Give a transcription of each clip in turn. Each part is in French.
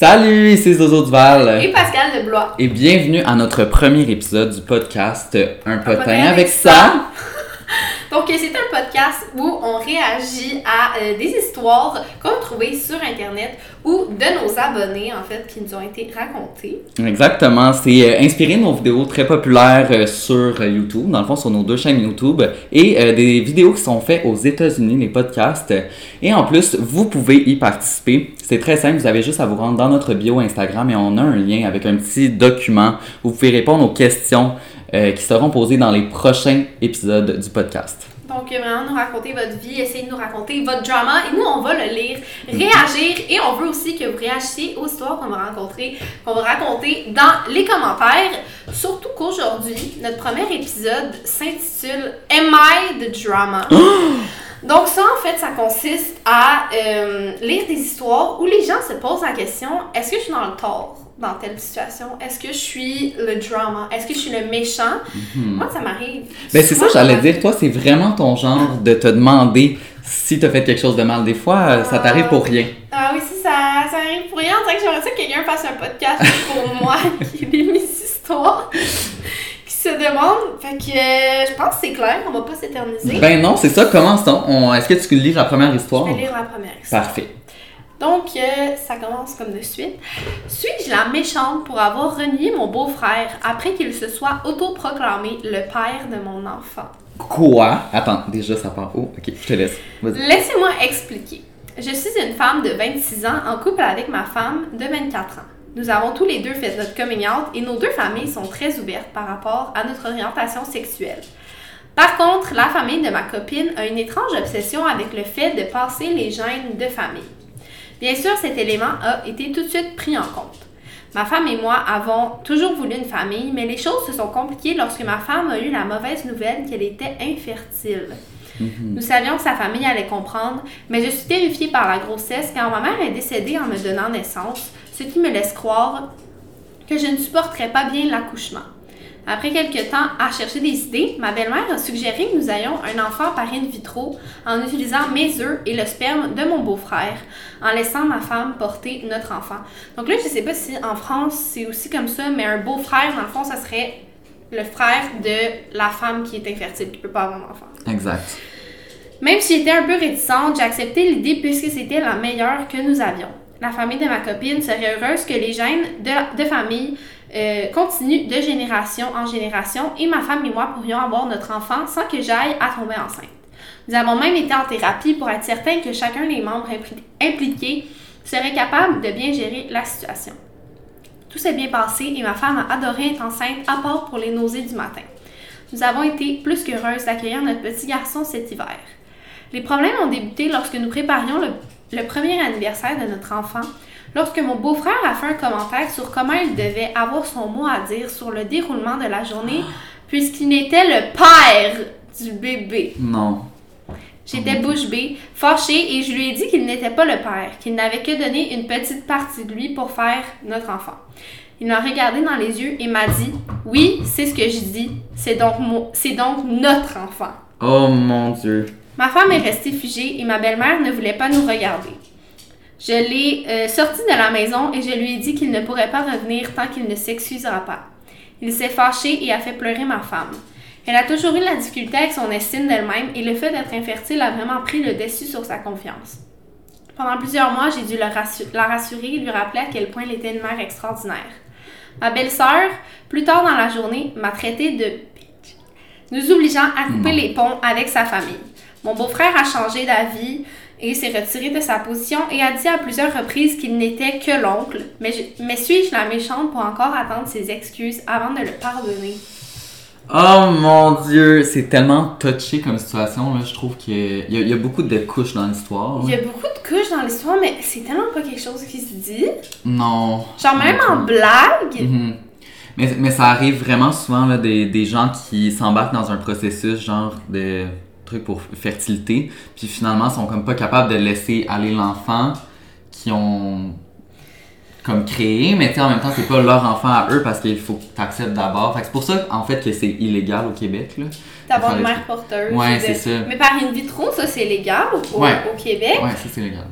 Salut, c'est Zozo Duval. Et Pascal de Blois. Et bienvenue à notre premier épisode du podcast Un potin, potin avec avec ça. Donc, euh, c'est un podcast où on réagit à euh, des histoires qu'on a trouvées sur Internet ou de nos abonnés, en fait, qui nous ont été racontées. Exactement, c'est euh, inspiré de nos vidéos très populaires sur YouTube, dans le fond sur nos deux chaînes YouTube, et des vidéos qui sont faites aux États-Unis, les podcasts. Et en plus, vous pouvez y participer. C'est très simple, vous avez juste à vous rendre dans notre bio Instagram et on a un lien avec un petit document où vous pouvez répondre aux questions euh, qui seront posées dans les prochains épisodes du podcast. Donc, euh, vraiment, nous raconter votre vie, essayer de nous raconter votre drama, et nous, on va le lire, réagir, et on veut aussi que vous réagissiez aux histoires qu'on va rencontrer, qu'on va raconter dans les commentaires. Surtout qu'aujourd'hui, notre premier épisode s'intitule Am I the Drama? Donc ça, en fait, ça consiste à euh, lire des histoires où les gens se posent la question, est-ce que je suis dans le tort? Dans telle situation? Est-ce que je suis le drama? Est-ce que je suis le méchant? Moi, ça m'arrive. Mhm. Ben c'est ça, j'allais dire, toi, c'est vraiment ton genre de te demander si t'as fait quelque chose de mal. Des fois, euh, ça t'arrive pour rien. Ah oui, si ça, ça arrive pour rien, c'est que j'aimerais ça que quelqu'un fasse un podcast pour moi qui lit mes histoires, qui se demande. Fait que euh, je pense que c'est clair, on va pas s'éterniser. Ben non, c'est ça, commençons. On... Est-ce que tu lis la première histoire? Je vais lire la première histoire. Parfait. Donc, euh, ça commence comme de suite. Suis-je la méchante pour avoir renié mon beau-frère après qu'il se soit autoproclamé le père de mon enfant? Quoi? Attends, déjà ça part où? Ok, je te laisse. Laissez-moi expliquer. Je suis une femme de 26 ans en couple avec ma femme de 24 ans. Nous avons tous les deux fait notre coming out et nos deux familles sont très ouvertes par rapport à notre orientation sexuelle. Par contre, la famille de ma copine a une étrange obsession avec le fait de passer les gènes de famille. Bien sûr, cet élément a été tout de suite pris en compte. Ma femme et moi avons toujours voulu une famille, mais les choses se sont compliquées lorsque ma femme a eu la mauvaise nouvelle qu'elle était infertile. Nous savions que sa famille allait comprendre, mais je suis terrifiée par la grossesse car ma mère est décédée en me donnant naissance, ce qui me laisse croire que je ne supporterais pas bien l'accouchement. Après quelques temps à chercher des idées, ma belle-mère a suggéré que nous ayons un enfant par in vitro en utilisant mes œufs et le sperme de mon beau-frère, en laissant ma femme porter notre enfant. Donc là, je sais pas si en France c'est aussi comme ça, mais un beau-frère, dans le fond, ça serait le frère de la femme qui est infertile, qui peut pas avoir d'enfant. Exact. Même si j'étais un peu réticente, j'ai accepté l'idée puisque c'était la meilleure que nous avions. La famille de ma copine serait heureuse que les gènes de, de famille euh, continuent de génération en génération et ma femme et moi pourrions avoir notre enfant sans que j'aille à tomber enceinte. Nous avons même été en thérapie pour être certain que chacun des membres impli- impliqués serait capable de bien gérer la situation. Tout s'est bien passé et ma femme a adoré être enceinte à part pour les nausées du matin. Nous avons été plus qu'heureuses d'accueillir notre petit garçon cet hiver. Les problèmes ont débuté lorsque nous préparions le premier anniversaire de notre enfant, lorsque mon beau-frère a fait un commentaire sur comment il devait avoir son mot à dire sur le déroulement de la journée, puisqu'il n'était le père du bébé. Non. J'étais bouche bée, fâchée, et je lui ai dit qu'il n'était pas le père, qu'il n'avait que donné une petite partie de lui pour faire notre enfant. Il m'a regardé dans les yeux et m'a dit Oui, c'est ce que je dis, c'est donc, c'est donc notre enfant. Oh mon dieu. Ma femme est restée figée et ma belle-mère ne voulait pas nous regarder. Je l'ai euh, sorti de la maison et je lui ai dit qu'il ne pourrait pas revenir tant qu'il ne s'excusera pas. Il s'est fâché et a fait pleurer ma femme. Elle a toujours eu la difficulté avec son estime d'elle-même et le fait d'être infertile a vraiment pris le dessus sur sa confiance. Pendant plusieurs mois, j'ai dû la rassurer et lui rappeler à quel point elle était une mère extraordinaire. Ma belle-sœur, plus tard dans la journée, m'a traité de bitch, nous obligeant à couper les ponts avec sa famille. Mon beau-frère a changé d'avis et s'est retiré de sa position et a dit à plusieurs reprises qu'il n'était que l'oncle. Mais, je- mais suis-je la méchante pour encore attendre ses excuses avant de le pardonner? Oh mon dieu, c'est tellement touché comme situation, là. Je trouve qu'il y, a- il y a beaucoup de couches dans l'histoire. Il y a beaucoup de couches dans l'histoire, mais c'est tellement pas quelque chose qui se dit. Non. Genre, même en blague. Mhm. Mais, mais ça arrive vraiment souvent, là, des, des gens qui s'embarquent dans un processus, genre, de trucs pour fertilité, puis finalement sont comme pas capables de laisser aller l'enfant qui ont comme créé, mais tu sais, en même temps, c'est pas leur enfant à eux parce qu'il faut que tu acceptes d'abord. Fait c'est pour ça, en fait, que c'est illégal au Québec, là. D'avoir une mère porteuse. Ouais, de- c'est ça. Mais par in vitro, ça, c'est légal au, Ouais. au Québec. Ouais, ça c'est légal.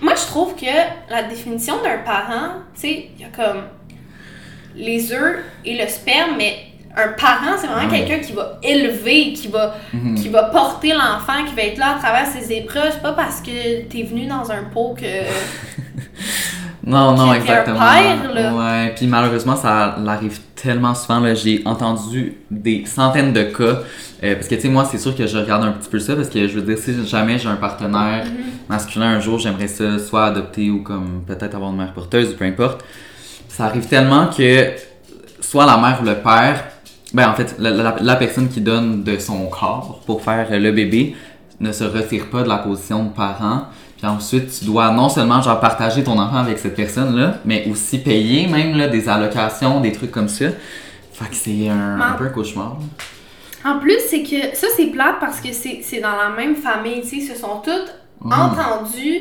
Moi, je trouve que la définition d'un parent, tu sais, il y a comme les œufs et le sperme, mais un parent, c'est vraiment Ouais. quelqu'un qui va élever, qui va, Mhm. qui va porter l'enfant, qui va être là à travers ses épreuves. C'est pas parce que t'es venu dans un pot que. Non, non, exactement. père, là. Ouais, puis malheureusement, ça arrive tellement souvent. J'ai entendu des centaines de cas. euh, parce que, tu sais, moi, c'est sûr que je regarde un petit peu ça. Parce que, je veux dire, si jamais j'ai un partenaire masculin un jour, j'aimerais ça soit adopter ou comme peut-être avoir une mère porteuse ou peu importe. Ça arrive tellement que soit la mère ou le père, ben en fait, la, la- la personne qui donne de son corps pour faire le bébé ne se retire pas de la position de parent. Puis ensuite, tu dois non seulement genre partager ton enfant avec cette personne-là, mais aussi payer même là, des allocations, des trucs comme ça. Fait que c'est un, un peu un cauchemar. En plus, c'est que ça, c'est plate parce que c'est dans la même famille, tu sais, ils se sont toutes Mhm. entendus.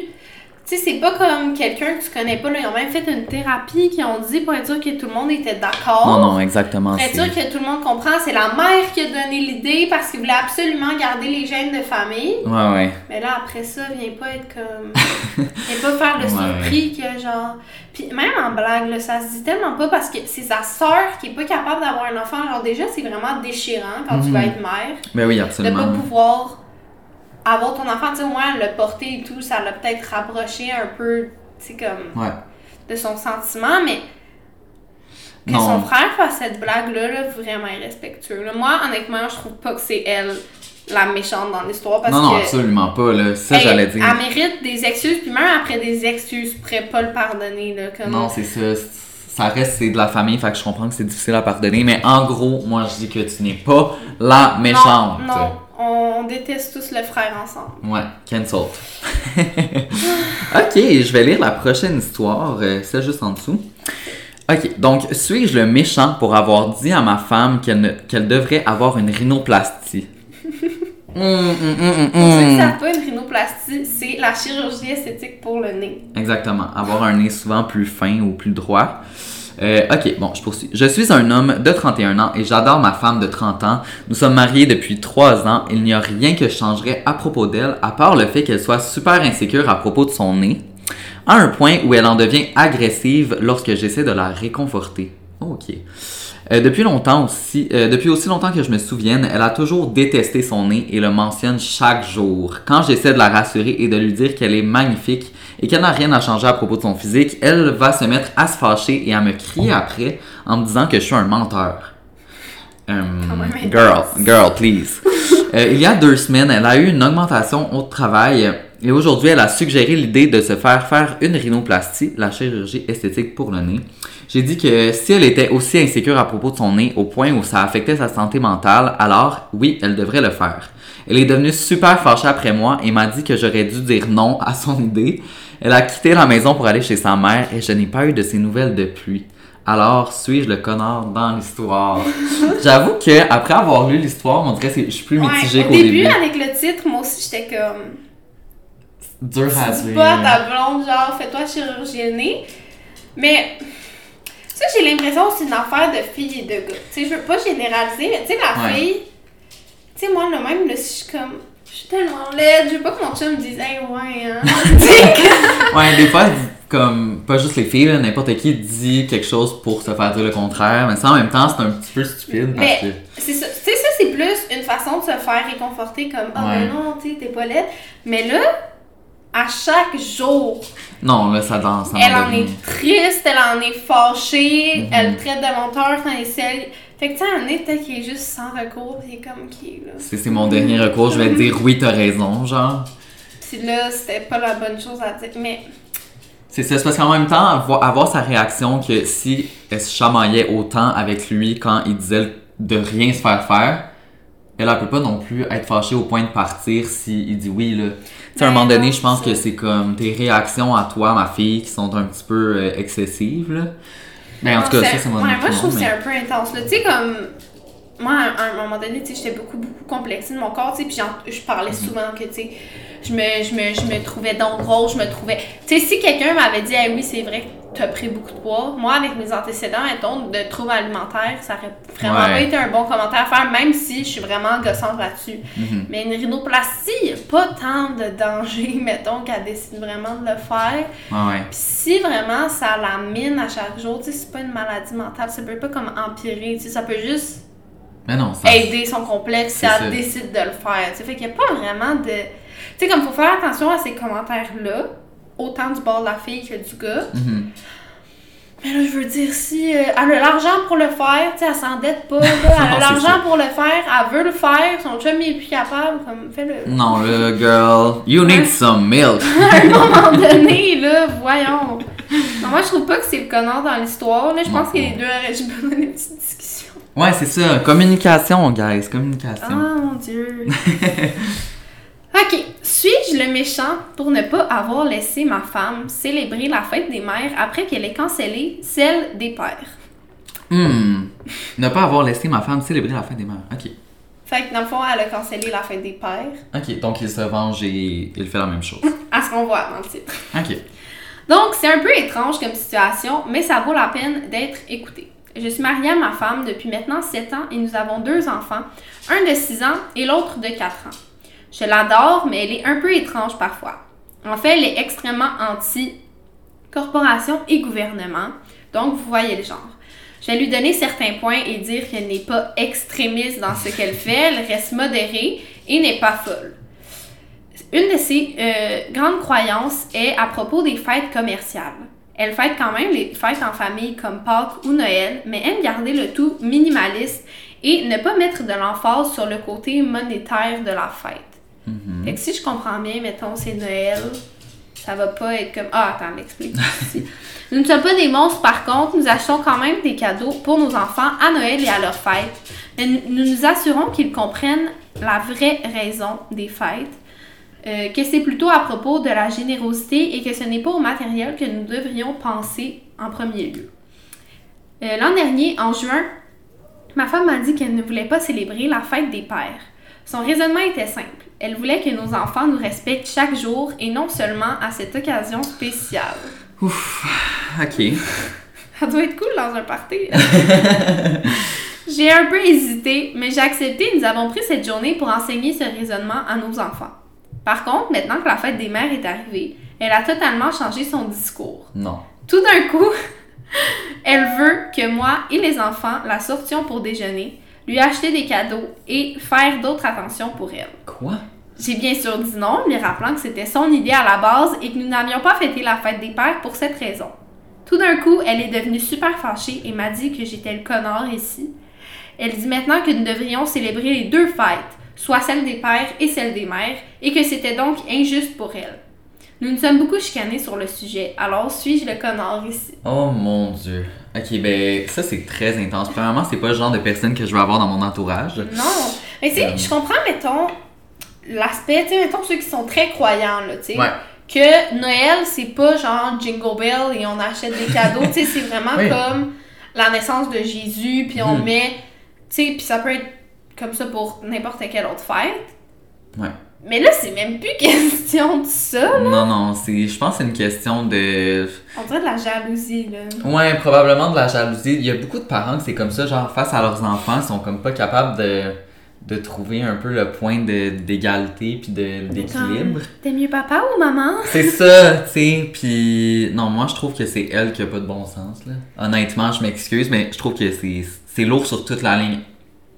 Tu sais, c'est pas comme quelqu'un que tu connais pas, là. Ils ont même fait une thérapie qui ont dit pour être sûr que tout le monde était d'accord. Non, non, exactement. Pour être sûr que tout le monde comprend, c'est la mère qui a donné l'idée parce qu'il voulait absolument garder les gènes de famille. Ouais, ouais. Mais là, après ça, viens pas être comme. viens pas faire le Ouais. surpris que genre. Puis même en blague, là, ça se dit tellement pas parce que c'est sa soeur qui est pas capable d'avoir un enfant. Genre, déjà, c'est vraiment déchirant quand tu Mhm. vas être mère. Ben oui, De pas absolument. pouvoir avoir ton enfant, tu sais, au moins le porter et tout, ça l'a peut-être rapproché un peu, tu sais, comme. Ouais. de son sentiment, mais. Que Non. son frère fasse cette blague-là, là, vraiment irrespectueux. là. Moi, honnêtement, je trouve pas que c'est elle la méchante dans l'histoire parce Non, non, que. absolument pas, là. Ça, elle, j'allais dire. elle mérite des excuses, puis même après des excuses, je pourrais pas le pardonner. Là, comme... Non, c'est ça. Ça reste, c'est de la famille, fait que je comprends que c'est difficile à pardonner. Mais en gros, moi, je dis que tu n'es pas la méchante. Non, non, on déteste tous le frère ensemble. Ouais, cancelled. ok, je vais lire la prochaine histoire, euh, c'est juste en dessous. Ok, donc, suis-je le méchant pour avoir dit à ma femme qu'elle devrait avoir une rhinoplastie? Savent pas, une rhinoplastie, c'est la chirurgie esthétique pour le nez. Exactement. Avoir un nez souvent plus fin ou plus droit. Euh, ok, bon, je poursuis. Je suis un homme de 31 ans et j'adore ma femme de 30 ans. Nous sommes mariés depuis 3 ans. Il n'y a rien que je changerais à propos d'elle, à part le fait qu'elle soit super insécure à propos de son nez, à un point où elle en devient agressive lorsque j'essaie de la réconforter. Ok. Euh, depuis longtemps aussi, euh, depuis aussi longtemps que je me souvienne, elle a toujours détesté son nez et le mentionne chaque jour. Quand j'essaie de la rassurer et de lui dire qu'elle est magnifique et qu'elle n'a rien à changer à propos de son physique, elle va se mettre à se fâcher et à me crier après en me disant que je suis un menteur. Euh, girl, girl, please. Euh, il y a deux semaines, elle a eu une augmentation au travail et aujourd'hui, elle a suggéré l'idée de se faire faire une rhinoplastie, la chirurgie esthétique pour le nez. J'ai dit que si elle était aussi insécure à propos de son nez au point où ça affectait sa santé mentale, alors oui, elle devrait le faire. Elle est devenue super fâchée après moi et m'a dit que j'aurais dû dire non à son idée. Elle a quitté la maison pour aller chez sa mère et je n'ai pas eu de ses nouvelles depuis. Alors, suis-je le connard dans l'histoire? J'avoue que après avoir lu l'histoire, on dirait que je suis plus mitigée Ouais, qu'au au début, début. avec le titre, moi aussi, j'étais comme. Dur à dire. pas ta blonde, genre, fais-toi chirurgienner. Mais, ça, j'ai l'impression que c'est une affaire de filles et de gars. Tu sais, je veux pas généraliser, mais tu sais, la Ouais. fille, tu sais, moi, le même, là, si je suis comme, je suis tellement laide, je veux pas que mon chum me dise, hey, ouais, hein. Ouais, des fois, comme, pas juste les filles, là, n'importe qui dit quelque chose pour se faire dire le contraire, mais ça, en même temps, c'est un petit peu stupide parce Mais- que... c'est ça, tu sais, ça, c'est plus une façon de se faire réconforter, comme, ah, Ouais. ben non, tu sais, t'es pas laide. Mais là, à chaque jour, Non, là, ça danse. Elle en est triste, elle en est fâchée, Mhm. elle traite de menteur quand elle essaie. Fait que tu sais, un nez peut-être qu'il est juste sans recours, il est comme qui là. C'est c'est mon dernier recours, je vais te dire oui, t'as raison, genre. Puis là, c'était pas la bonne chose à dire. Mais C'est ça, c'est parce qu'en même temps, avoir, avoir sa réaction que si elle se chamaillait autant avec lui quand il disait de rien se faire faire, elle, elle peut pas non plus être fâchée au point de partir si il dit oui, là. Tu à un moment donné, je pense que c'est comme tes réactions à toi, ma fille, qui sont un petit peu euh, excessives, là. Ben, en non, tout cas, ça, c'est mon ouais, moi, je trouve que c'est un peu intense. là. Tu sais, comme. Moi, à un moment donné, tu sais, j'étais beaucoup, beaucoup complexée de mon corps, tu sais, puis j'en- je Mhm. parlais souvent que, tu sais, je me, je, me, je me trouvais donc grosse, je me trouvais... Tu sais, si quelqu'un m'avait dit, ah oui, c'est vrai que t'as pris beaucoup de poids. Moi, avec mes antécédents, mettons, de troubles alimentaires, ça aurait vraiment Ouais. pas été un bon commentaire à faire, même si je suis vraiment gossante là-dessus. Mhm. Mais une rhinoplastie, il a pas tant de danger, mettons, qu'elle décide vraiment de le faire. Ouais, si vraiment ça la mine à chaque jour, tu sais, c'est pas une maladie mentale, ça peut pas comme empirer, tu sais, ça peut juste Mais non, ça. aider son complexe si elle décide de le faire. Tu sais, fait qu'il y a pas vraiment de. Tu sais, comme faut faire attention à ces commentaires-là, autant du bord de la fille que du gars. Mhm. Mais là, je veux dire, si euh, elle a l'argent pour le faire, tu sais, elle s'endette pas, là, elle a l'argent pour le faire, elle veut le faire, son chum est plus capable, comme, fais-le. Non, là, girl, you need some milk. à un moment donné, là, voyons. Non, moi, je trouve pas que c'est le connard dans l'histoire, là, je pense Non. que les deux auraient juste besoin d'une petite discussion. Ouais, c'est ça. Communication, guys. Communication. Ah, mon Dieu. Ok, suis-je le méchant pour ne pas avoir laissé ma femme célébrer la fête des mères après qu'elle ait cancellé celle des pères? Hmm. Ne pas avoir laissé ma femme célébrer la fête des mères. Ok. Fait que dans le fond, elle a cancellé la fête des pères. Ok, donc il se venge et il fait la même chose. À ce qu'on voit dans le titre. Ok. Donc, c'est un peu étrange comme situation, mais ça vaut la peine d'être écouté. Je suis mariée à ma femme depuis maintenant 7 ans et nous avons deux enfants, un de 6 ans et l'autre de 4 ans. Je l'adore, mais elle est un peu étrange parfois. En fait, elle est extrêmement anti-corporation et gouvernement, donc vous voyez le genre. Je vais lui donner certains points et dire qu'elle n'est pas extrémiste dans ce qu'elle fait, elle reste modérée et n'est pas folle. Une de ses euh, grandes croyances est à propos des fêtes commerciales. Elle fête quand même les fêtes en famille comme Pâques ou Noël, mais aime garder le tout minimaliste et ne pas mettre de l'emphase sur le côté monétaire de la fête. Mhm. Fait que si je comprends bien, mettons, c'est Noël, ça va pas être comme. Ah, attends, l'explique ici. Nous ne sommes pas des monstres, par contre, nous achetons quand même des cadeaux pour nos enfants à Noël et à leurs fêtes. Mais nous nous nous assurons qu'ils comprennent la vraie raison des fêtes, euh, que c'est plutôt à propos de la générosité et que ce n'est pas au matériel que nous devrions penser en premier lieu. Euh, L'an dernier, en juin, ma femme m'a dit qu'elle ne voulait pas célébrer la fête des pères. Son raisonnement était simple. Elle voulait que nos enfants nous respectent chaque jour et non seulement à cette occasion spéciale. Ok. Ça doit être cool dans un party. j'ai un peu hésité, mais j'ai accepté et nous avons pris cette journée pour enseigner ce raisonnement à nos enfants. Par contre, maintenant que la fête des mères est arrivée, elle a totalement changé son discours. Non. Tout d'un coup, elle veut que moi et les enfants la sortions pour déjeuner, lui acheter des cadeaux et faire d'autres attentions pour elle. Quoi? J'ai bien sûr dit non, lui rappelant que c'était son idée à la base et que nous n'avions pas fêté la fête des pères pour cette raison. Tout d'un coup, elle est devenue super fâchée et m'a dit que j'étais le connard ici. Elle dit maintenant que nous devrions célébrer les deux fêtes, soit celle des pères et celle des mères, et que c'était donc injuste pour elle. Nous nous sommes beaucoup chicanés sur le sujet, alors suis-je le connard ici? Oh mon dieu. Ok, ben ça c'est très intense. Premièrement, c'est pas le genre de personne que je veux avoir dans mon entourage. Non. Mais tu sais, Euh. je comprends, mettons, l'aspect, tu sais, mettons ceux qui sont très croyants, là, tu sais. Ouais. Que Noël, c'est pas genre Jingle Bell et on achète des cadeaux, tu sais, c'est vraiment Oui. comme la naissance de Jésus, puis on Mhm. met, tu sais, puis ça peut être comme ça pour n'importe quelle autre fête. Ouais. Mais là, c'est même plus question de ça. Non, non, c'est, je pense que c'est une question de. On dirait de la jalousie, là. Ouais, probablement de la jalousie. Il y a beaucoup de parents que c'est comme ça, genre face à leurs enfants, ils sont comme pas capables de, de trouver un peu le point de, d'égalité puis de, d'équilibre. T'es mieux papa ou maman? C'est ça, tu sais. Puis non, moi je trouve que c'est elle qui a pas de bon sens là. Honnêtement, je m'excuse, mais je trouve que c'est, c'est lourd sur toute la ligne.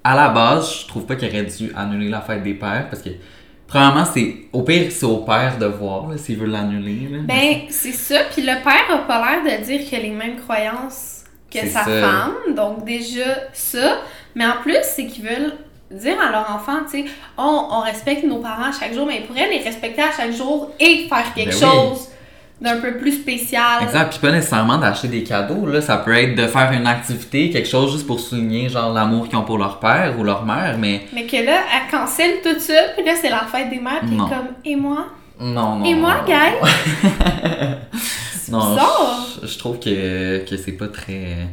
À la base, je trouve pas qu'il aurait dû annuler la fête des pères parce que premièrement, c'est au pire c'est au père de voir s'il veut l'annuler. Ben, c'est ça. Puis le père a pas l'air de dire qu'il a les mêmes croyances que sa ça. femme. Donc, déjà, ça. Mais en plus, c'est qu'ils veulent dire à leur enfant, tu sais, on, on respecte nos parents chaque jour, mais ils pourraient les respecter à chaque jour et faire quelque Ben oui. D'un peu plus spécial. Exact, puis pas nécessairement d'acheter des cadeaux, là. Ça peut être de faire une activité, quelque chose juste pour souligner, genre, l'amour qu'ils ont pour leur père ou leur mère, mais Mais que là, elle cancelle tout ça, puis là, c'est la fête des mères, puis comme, et moi? non, non. Et moi, non, guys? Non, je, je trouve que, que c'est pas très,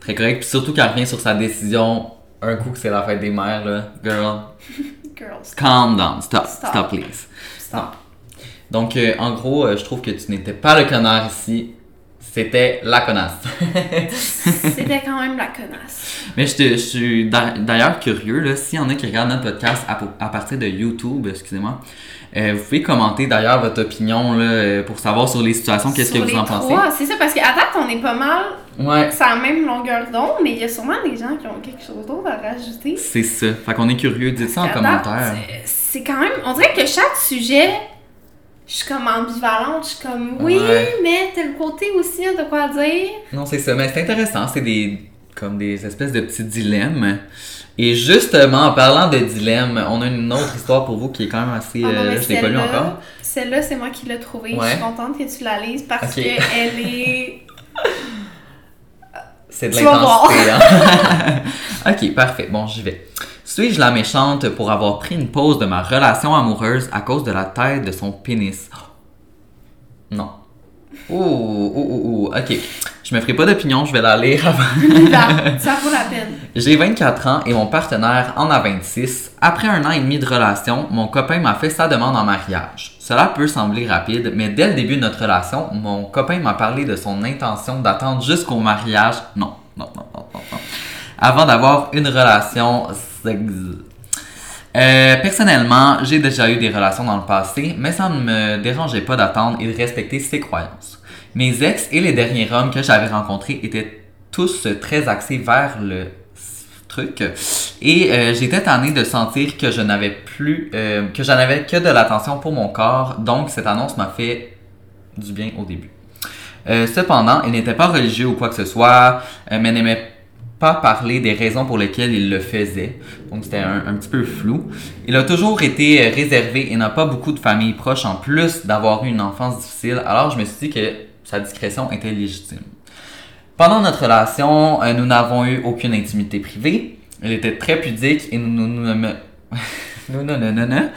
très correct. Puis surtout qu'elle revient sur sa décision, un coup que c'est la fête des mères, là. Girl, Girls, calm down, stop, Stop. stop, please. stop. Donc, euh, en gros, euh, je trouve que tu n'étais pas le connard ici. C'était la connasse. C'était quand même la connasse. Mais je, te- je suis d'a- d'ailleurs curieux, là, s'il y en a qui regardent notre podcast à, à partir de YouTube, excusez-moi, euh, vous pouvez commenter d'ailleurs votre opinion là, pour savoir sur les situations, qu'est-ce que vous les en pensez. C'est ça, parce qu'à date, on est pas mal Ouais, sur la même longueur d'onde, mais il y a sûrement des gens qui ont quelque chose d'autre à rajouter. c'est ça. Fait qu'on est curieux, dites ça en date, commentaire. c'est- C'est quand même. On dirait que chaque sujet, je suis comme ambivalente. Je suis comme oui, Ouais. mais tel côté aussi a de quoi dire. Non, c'est ça, mais c'est intéressant, c'est des comme des espèces de petits dilemmes. Et justement, en parlant de dilemmes, on a une autre histoire pour vous qui est quand même assez... Ah non, euh, je l'ai pas lu encore. Celle-là, c'est moi qui l'ai trouvée. Je suis contente que tu la lises parce qu'elle est. C'est de l'intensité, hein? ok, parfait. Bon, j'y vais. Suis-je la méchante pour avoir pris une pause de ma relation amoureuse à cause de la taille de son pénis? Non. Ouh, ouh, ouh, ouh. Ok. Je me ferai pas d'opinion, je vais la lire avant. Ça, ça vaut la peine. J'ai 24 ans et mon partenaire en a 26. Après un an et demi de relation, mon copain m'a fait sa demande en mariage. Cela peut sembler rapide, mais dès le début de notre relation, mon copain m'a parlé de son intention d'attendre jusqu'au mariage. Non, non, non, non, non, non. Avant d'avoir une relation Euh, personnellement, j'ai déjà eu des relations dans le passé, mais ça ne me dérangeait pas d'attendre et de respecter ses croyances. Mes ex et les derniers hommes que j'avais rencontrés étaient tous très axés vers le truc et euh, j'étais tannée de sentir que je n'avais plus euh, que j'en avais que de l'attention pour mon corps donc cette annonce m'a fait du bien au début cependant il n'était pas religieux ou quoi que ce soit mais n'aimait pas parler des raisons pour lesquelles il le faisait. Donc c'était un, un petit peu flou. Il a toujours été euh, réservé et n'a pas beaucoup de famille proche en plus d'avoir eu une enfance difficile. Alors je me suis dit que sa discrétion était légitime. Pendant notre relation, euh, nous n'avons eu aucune intimité privée. Elle était très pudique et nous nous nous nous-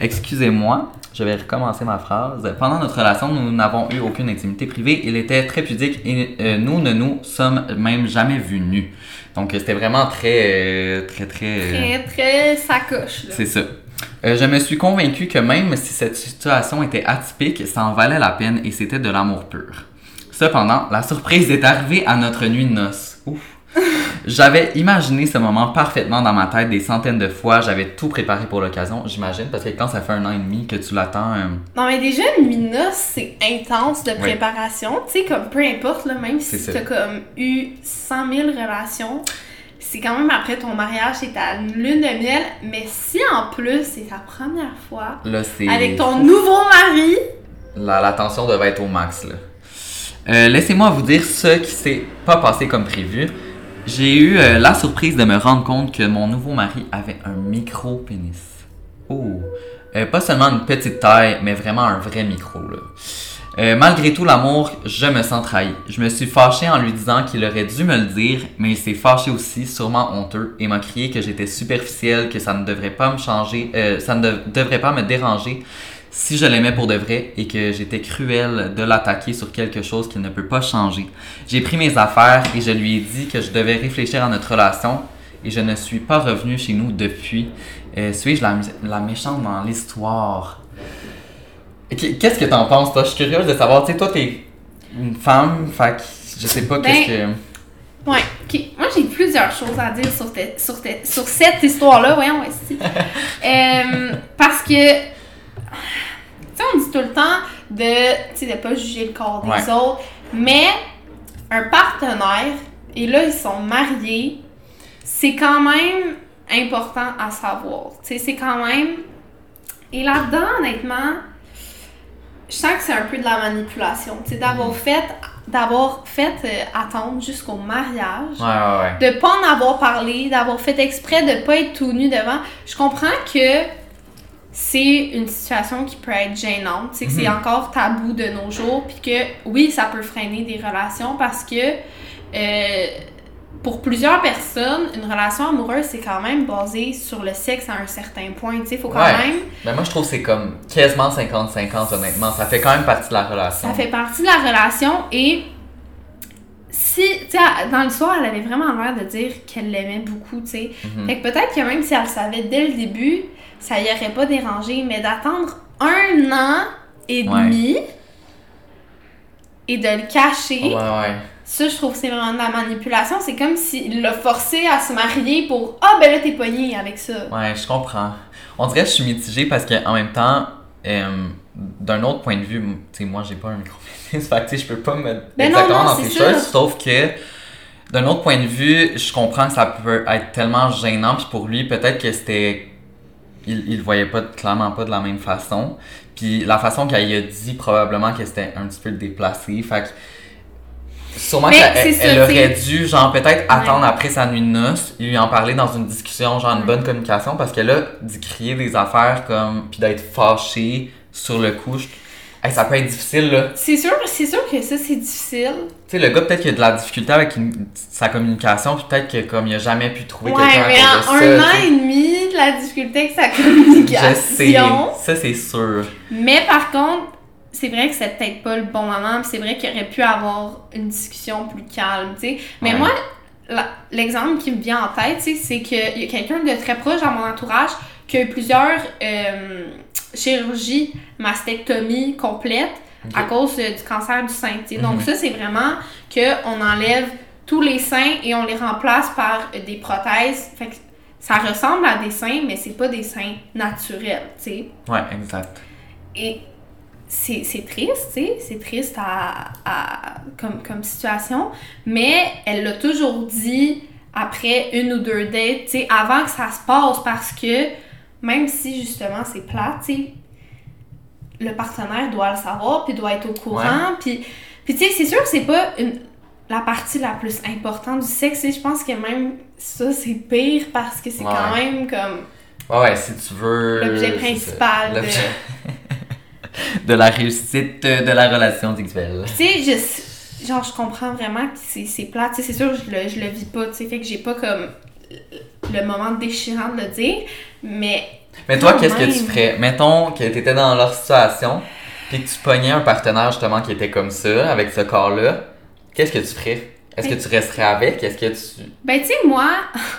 Excusez-moi, je vais recommencer ma phrase. Pendant notre relation, nous n'avons eu aucune intimité privée. Il était très pudique et euh, nous ne nous sommes même jamais vus nus. Donc euh, c'était vraiment très euh, très très. euh, Très, très sacoche. c'est ça. Je me suis convaincu que même si cette situation était atypique, ça en valait la peine et c'était de l'amour pur. Cependant, la surprise est arrivée à notre nuit de noces. Ouf. J'avais imaginé ce moment parfaitement dans ma tête des centaines de fois. J'avais tout préparé pour l'occasion, j'imagine, parce que quand ça fait un an et demi que tu l'attends, euh, Non, mais déjà, une c'est intense de préparation. Tu sais, comme peu importe, là, même si ça. t'as comme eu 100 000 relations, c'est quand même après ton mariage, c'est ta lune de miel. Mais si en plus, c'est ta première fois là, avec ton nouveau mari, La, la tension devait être au max. là. Euh, Laissez-moi vous dire ce qui s'est pas passé comme prévu. J'ai eu euh, la surprise de me rendre compte que mon nouveau mari avait un micro-pénis. Oh! Euh, pas seulement une petite taille, mais vraiment un vrai micro. Là. Euh, malgré tout l'amour, je me sens trahi. Je me suis fâché en lui disant qu'il aurait dû me le dire, mais il s'est fâché aussi, sûrement honteux, et m'a crié que j'étais superficielle, que ça ne devrait pas me changer, ça ne dev- devrait pas me déranger si je l'aimais pour de vrai et que j'étais cruelle de l'attaquer sur quelque chose qui ne peut pas changer. J'ai pris mes affaires et je lui ai dit que je devais réfléchir à notre relation et je ne suis pas revenue chez nous depuis. Euh, Suis-je la, la méchante dans l'histoire? Qu- Qu'est-ce que t'en penses, toi? Je suis curieuse de savoir. Tu sais, toi, t'es une femme, fait que je sais pas Ben, qu'est-ce que... Ouais, ok. Moi, j'ai plusieurs choses à dire sur, te- sur, te- sur cette histoire-là. Voyons, ici. Euh, parce que, tu sais, on dit tout le temps de, sais, de pas juger le corps des Ouais. autres, mais un partenaire, et là, ils sont mariés, c'est quand même important à savoir. Tu sais, c'est quand même... Et là-dedans, honnêtement, je sens que c'est un peu de la manipulation. Tu sais, d'avoir fait, d'avoir fait euh, attendre jusqu'au mariage, Ouais, ouais, ouais. de pas en avoir parlé, d'avoir fait exprès de pas être tout nu devant. Je comprends que c'est une situation qui peut être gênante, c'est que c'est Mhm. encore tabou de nos jours, puis que oui, ça peut freiner des relations parce que euh, pour plusieurs personnes, une relation amoureuse, c'est quand même basé sur le sexe à un certain point. Tu sais, faut quand Ouais. même. Ben moi, je trouve que c'est comme quasiment 50-50, honnêtement. Ça fait quand même partie de la relation. Ça fait partie de la relation et si, tu sais, dans l'histoire, elle avait vraiment l'air de dire qu'elle l'aimait beaucoup, tu sais. Mhm. Fait que peut-être que même si elle le savait dès le début, ça y aurait pas dérangé, mais d'attendre un an et Ouais. demi, et de le cacher, Ouais, ouais. ça, je trouve que c'est vraiment de la manipulation. C'est comme s'il l'a forcé à se marier pour Ah, ben là, t'es pogné avec ça. Ouais, je comprends. On dirait que je suis mitigée parce qu'en même temps, euh, d'un autre point de vue, tu sais, moi, j'ai pas un micro-pénis, fait que je peux pas me mettre Ben non, exactement non, dans c'est ces sûr. choses, sauf que d'un autre point de vue, je comprends que ça peut être tellement gênant, puis pour lui, peut-être que c'était... Il, il le voyait pas, clairement pas de la même façon. Puis la façon qu'elle a dit, probablement que c'était un petit peu déplacé, fait que... Sûrement qu'elle aurait dû, genre, peut-être attendre après sa nuit de noces, lui en parler dans une discussion, genre, une Ouais. bonne communication, parce que là, d'y crier des affaires comme, puis d'être fâché sur le coup, je- hey, ça peut être difficile, là. C'est sûr, c'est sûr que ça, c'est difficile. Tu sais, le gars, peut-être qu'il a de la difficulté avec une- sa communication, puis peut-être que, comme, il a jamais pu trouver Ouais, quelqu'un à cause de un an et demi, de la difficulté avec sa Je sais, communication. ça, c'est sûr. Mais par contre, c'est vrai que c'est peut-être pas le bon moment, c'est vrai qu'il aurait pu avoir une discussion plus calme, tu sais. Mais Ouais. moi, l'exemple qui me vient en tête, tu sais, c'est qu'il y a quelqu'un de très proche dans mon entourage qui a eu plusieurs euh, chirurgies, mastectomie complètes Ok. à cause euh, du cancer du sein, tu sais. Donc Mhm. ça, c'est vraiment qu'on enlève tous les seins et on les remplace par euh, des prothèses. Fait que ça ressemble à des seins, mais c'est pas des seins naturels, tu sais. Ouais, exact. Et c'est c'est triste, tu sais, c'est triste à, à- comme, comme situation, mais elle l'a toujours dit après une ou deux dates, tu sais, avant que ça se passe, parce que même si justement c'est plat, tu sais, le partenaire doit le savoir, puis doit être au courant, puis, puis tu sais, c'est sûr que c'est pas une, la partie la plus importante du sexe, je pense que même ça, c'est pire parce que c'est Ouais. quand même comme Ouais, ouais, si tu veux... l'objet principal de... L'objet- de la réussite de la relation sexuelle. Tu sais, je, genre, je comprends vraiment que c'est, c'est plate. Tu sais, c'est sûr, je le, je le vis pas, tu sais, fait que j'ai pas comme le moment déchirant de le dire, mais Mais toi, qu'est-ce que tu ferais? Mettons que t'étais dans leur situation, puis que tu pognais un partenaire justement qui était comme ça, avec ce corps-là. Qu'est-ce que tu ferais? Est-ce que tu resterais avec? Est-ce que tu. ben, tu sais, moi,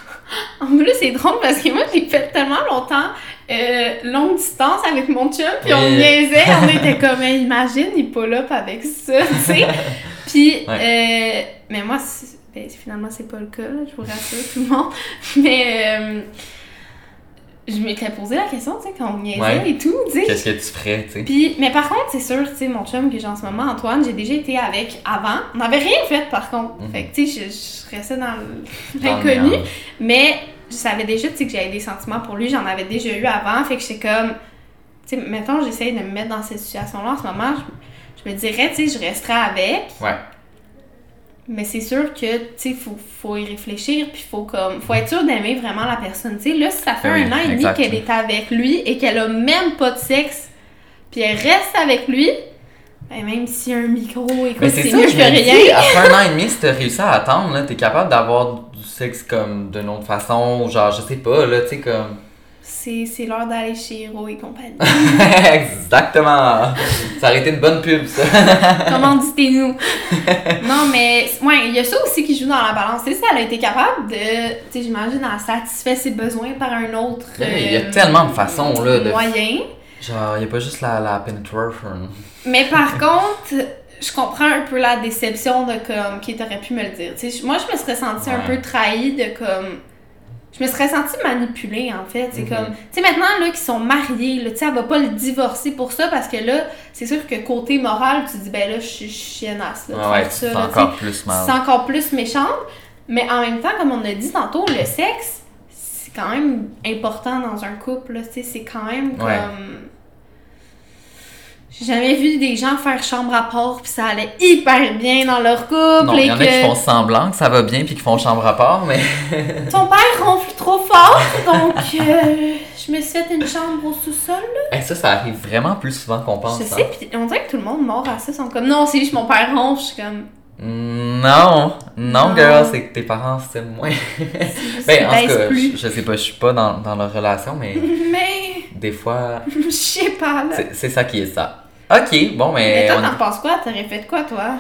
en plus, c'est drôle parce que moi, j'ai fait tellement longtemps euh, longue distance avec mon chum, puis on Oui. niaisait, on était comme, Hey, imagine, il pull up avec ça, tu sais. Puis, Ouais. euh, mais moi, ben, finalement, c'est pas le cas, là, je vous rassure tout le monde. Mais euh, je m'étais posé la question, tu sais, quand on niaisait Ouais. et tout, tu sais. Qu'est-ce que tu ferais, tu sais? Puis, mais par contre, c'est sûr, tu sais, mon chum que j'ai en ce moment, Antoine, j'ai déjà été avec avant. On n'avait rien fait, par contre. Mhm. Fait que, tu sais, je, je restais dans l'inconnu. Mais je savais déjà, tu sais, que j'avais des sentiments pour lui. J'en avais déjà eu avant. Fait que j'étais comme... Tu sais, mettons, j'essaye de me mettre dans cette situation-là en ce moment. Je, je me dirais, tu sais, je resterais avec. Ouais. Mais c'est sûr que, tu sais, faut, faut y réfléchir, puis faut comme, faut être sûr d'aimer vraiment la personne. Tu sais, là, si ça fait Oui, un an et demi qu'elle est avec lui et qu'elle a même pas de sexe, puis elle reste avec lui, ben même si un micro, écoute, Mais c'est mieux je que me dis, rien. après un an et demi, si t'as réussi à attendre, là, t'es capable d'avoir du sexe comme d'une autre façon, genre, je sais pas, là, tu sais, comme. C'est, c'est l'heure d'aller chez Hero et compagnie. Exactement! Ça aurait été une bonne pub, ça. Commanditez-nous. non, mais, ouais, il y a ça aussi qui joue dans la balance. Tu sais, si elle a été capable de, tu sais, j'imagine, elle satisfait ses besoins par un autre. Il y a euh, tellement de façons, là, de- Moyen. Genre, y a pas juste la, la penetration. Mais par contre, je comprends un peu la déception de comme qui t'aurait pu me le dire. Moi, je me serais sentie un peu trahie de comme. Je me serais sentie manipulée en fait. C'est Mhm. comme. Tu sais, maintenant là, qu'ils sont mariés, là, tu sais, elle va pas le divorcer pour ça parce que là, c'est sûr que côté moral, tu dis, ben là, je suis chiennasse. Là, Ouais, plus mal. C'est encore plus méchante. Mais en même temps, comme on a dit tantôt, le sexe, c'est quand même important dans un couple. là, tu sais, C'est quand même comme. Ouais. J'ai jamais vu des gens faire chambre à part puis ça allait hyper bien dans leur couple Non, il y en a qui font semblant que ça va bien puis qui font chambre à part, mais. ton père ronfle trop fort donc euh, je me suis fait une chambre au sous-sol. Hey, ça, ça arrive vraiment plus souvent qu'on pense. Je hein. on dirait que tout le monde mord à ça, sont comme non, c'est juste mon père ronfle, je suis comme Non, non, Non. girl, c'est que tes parents s'aiment moins. ben, en tout baisse cas, plus. je, je sais pas, je suis pas dans, dans leur relation, mais mais des fois, je sais pas là. c'est c'est ça qui est ça. Ok, bon, Mais mais toi, t'en penses quoi? T'aurais fait quoi, toi?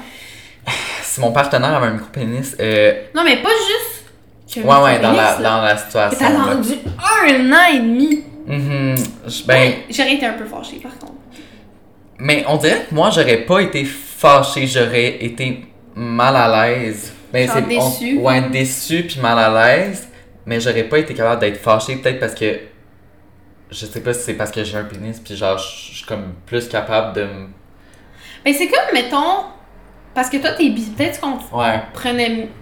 si mon partenaire avait un micro-pénis, euh, Non, mais pas juste. que ouais, ouais, dans la, dans la situation. T'as attendu un an et demi. Mhm, je- ben, J'aurais été un peu fâchée, par contre. mais on dirait que moi, j'aurais pas été fâchée, j'aurais été mal à l'aise. Mais Genre c'est on- déçue. ouais, déçue puis mal à l'aise, mais j'aurais pas été capable d'être fâchée peut-être parce que je sais pas si c'est parce que j'ai un pénis puis genre je suis comme plus capable de me Mais c'est comme, mettons, parce que toi, t'es bi, peut-être qu'on ouais.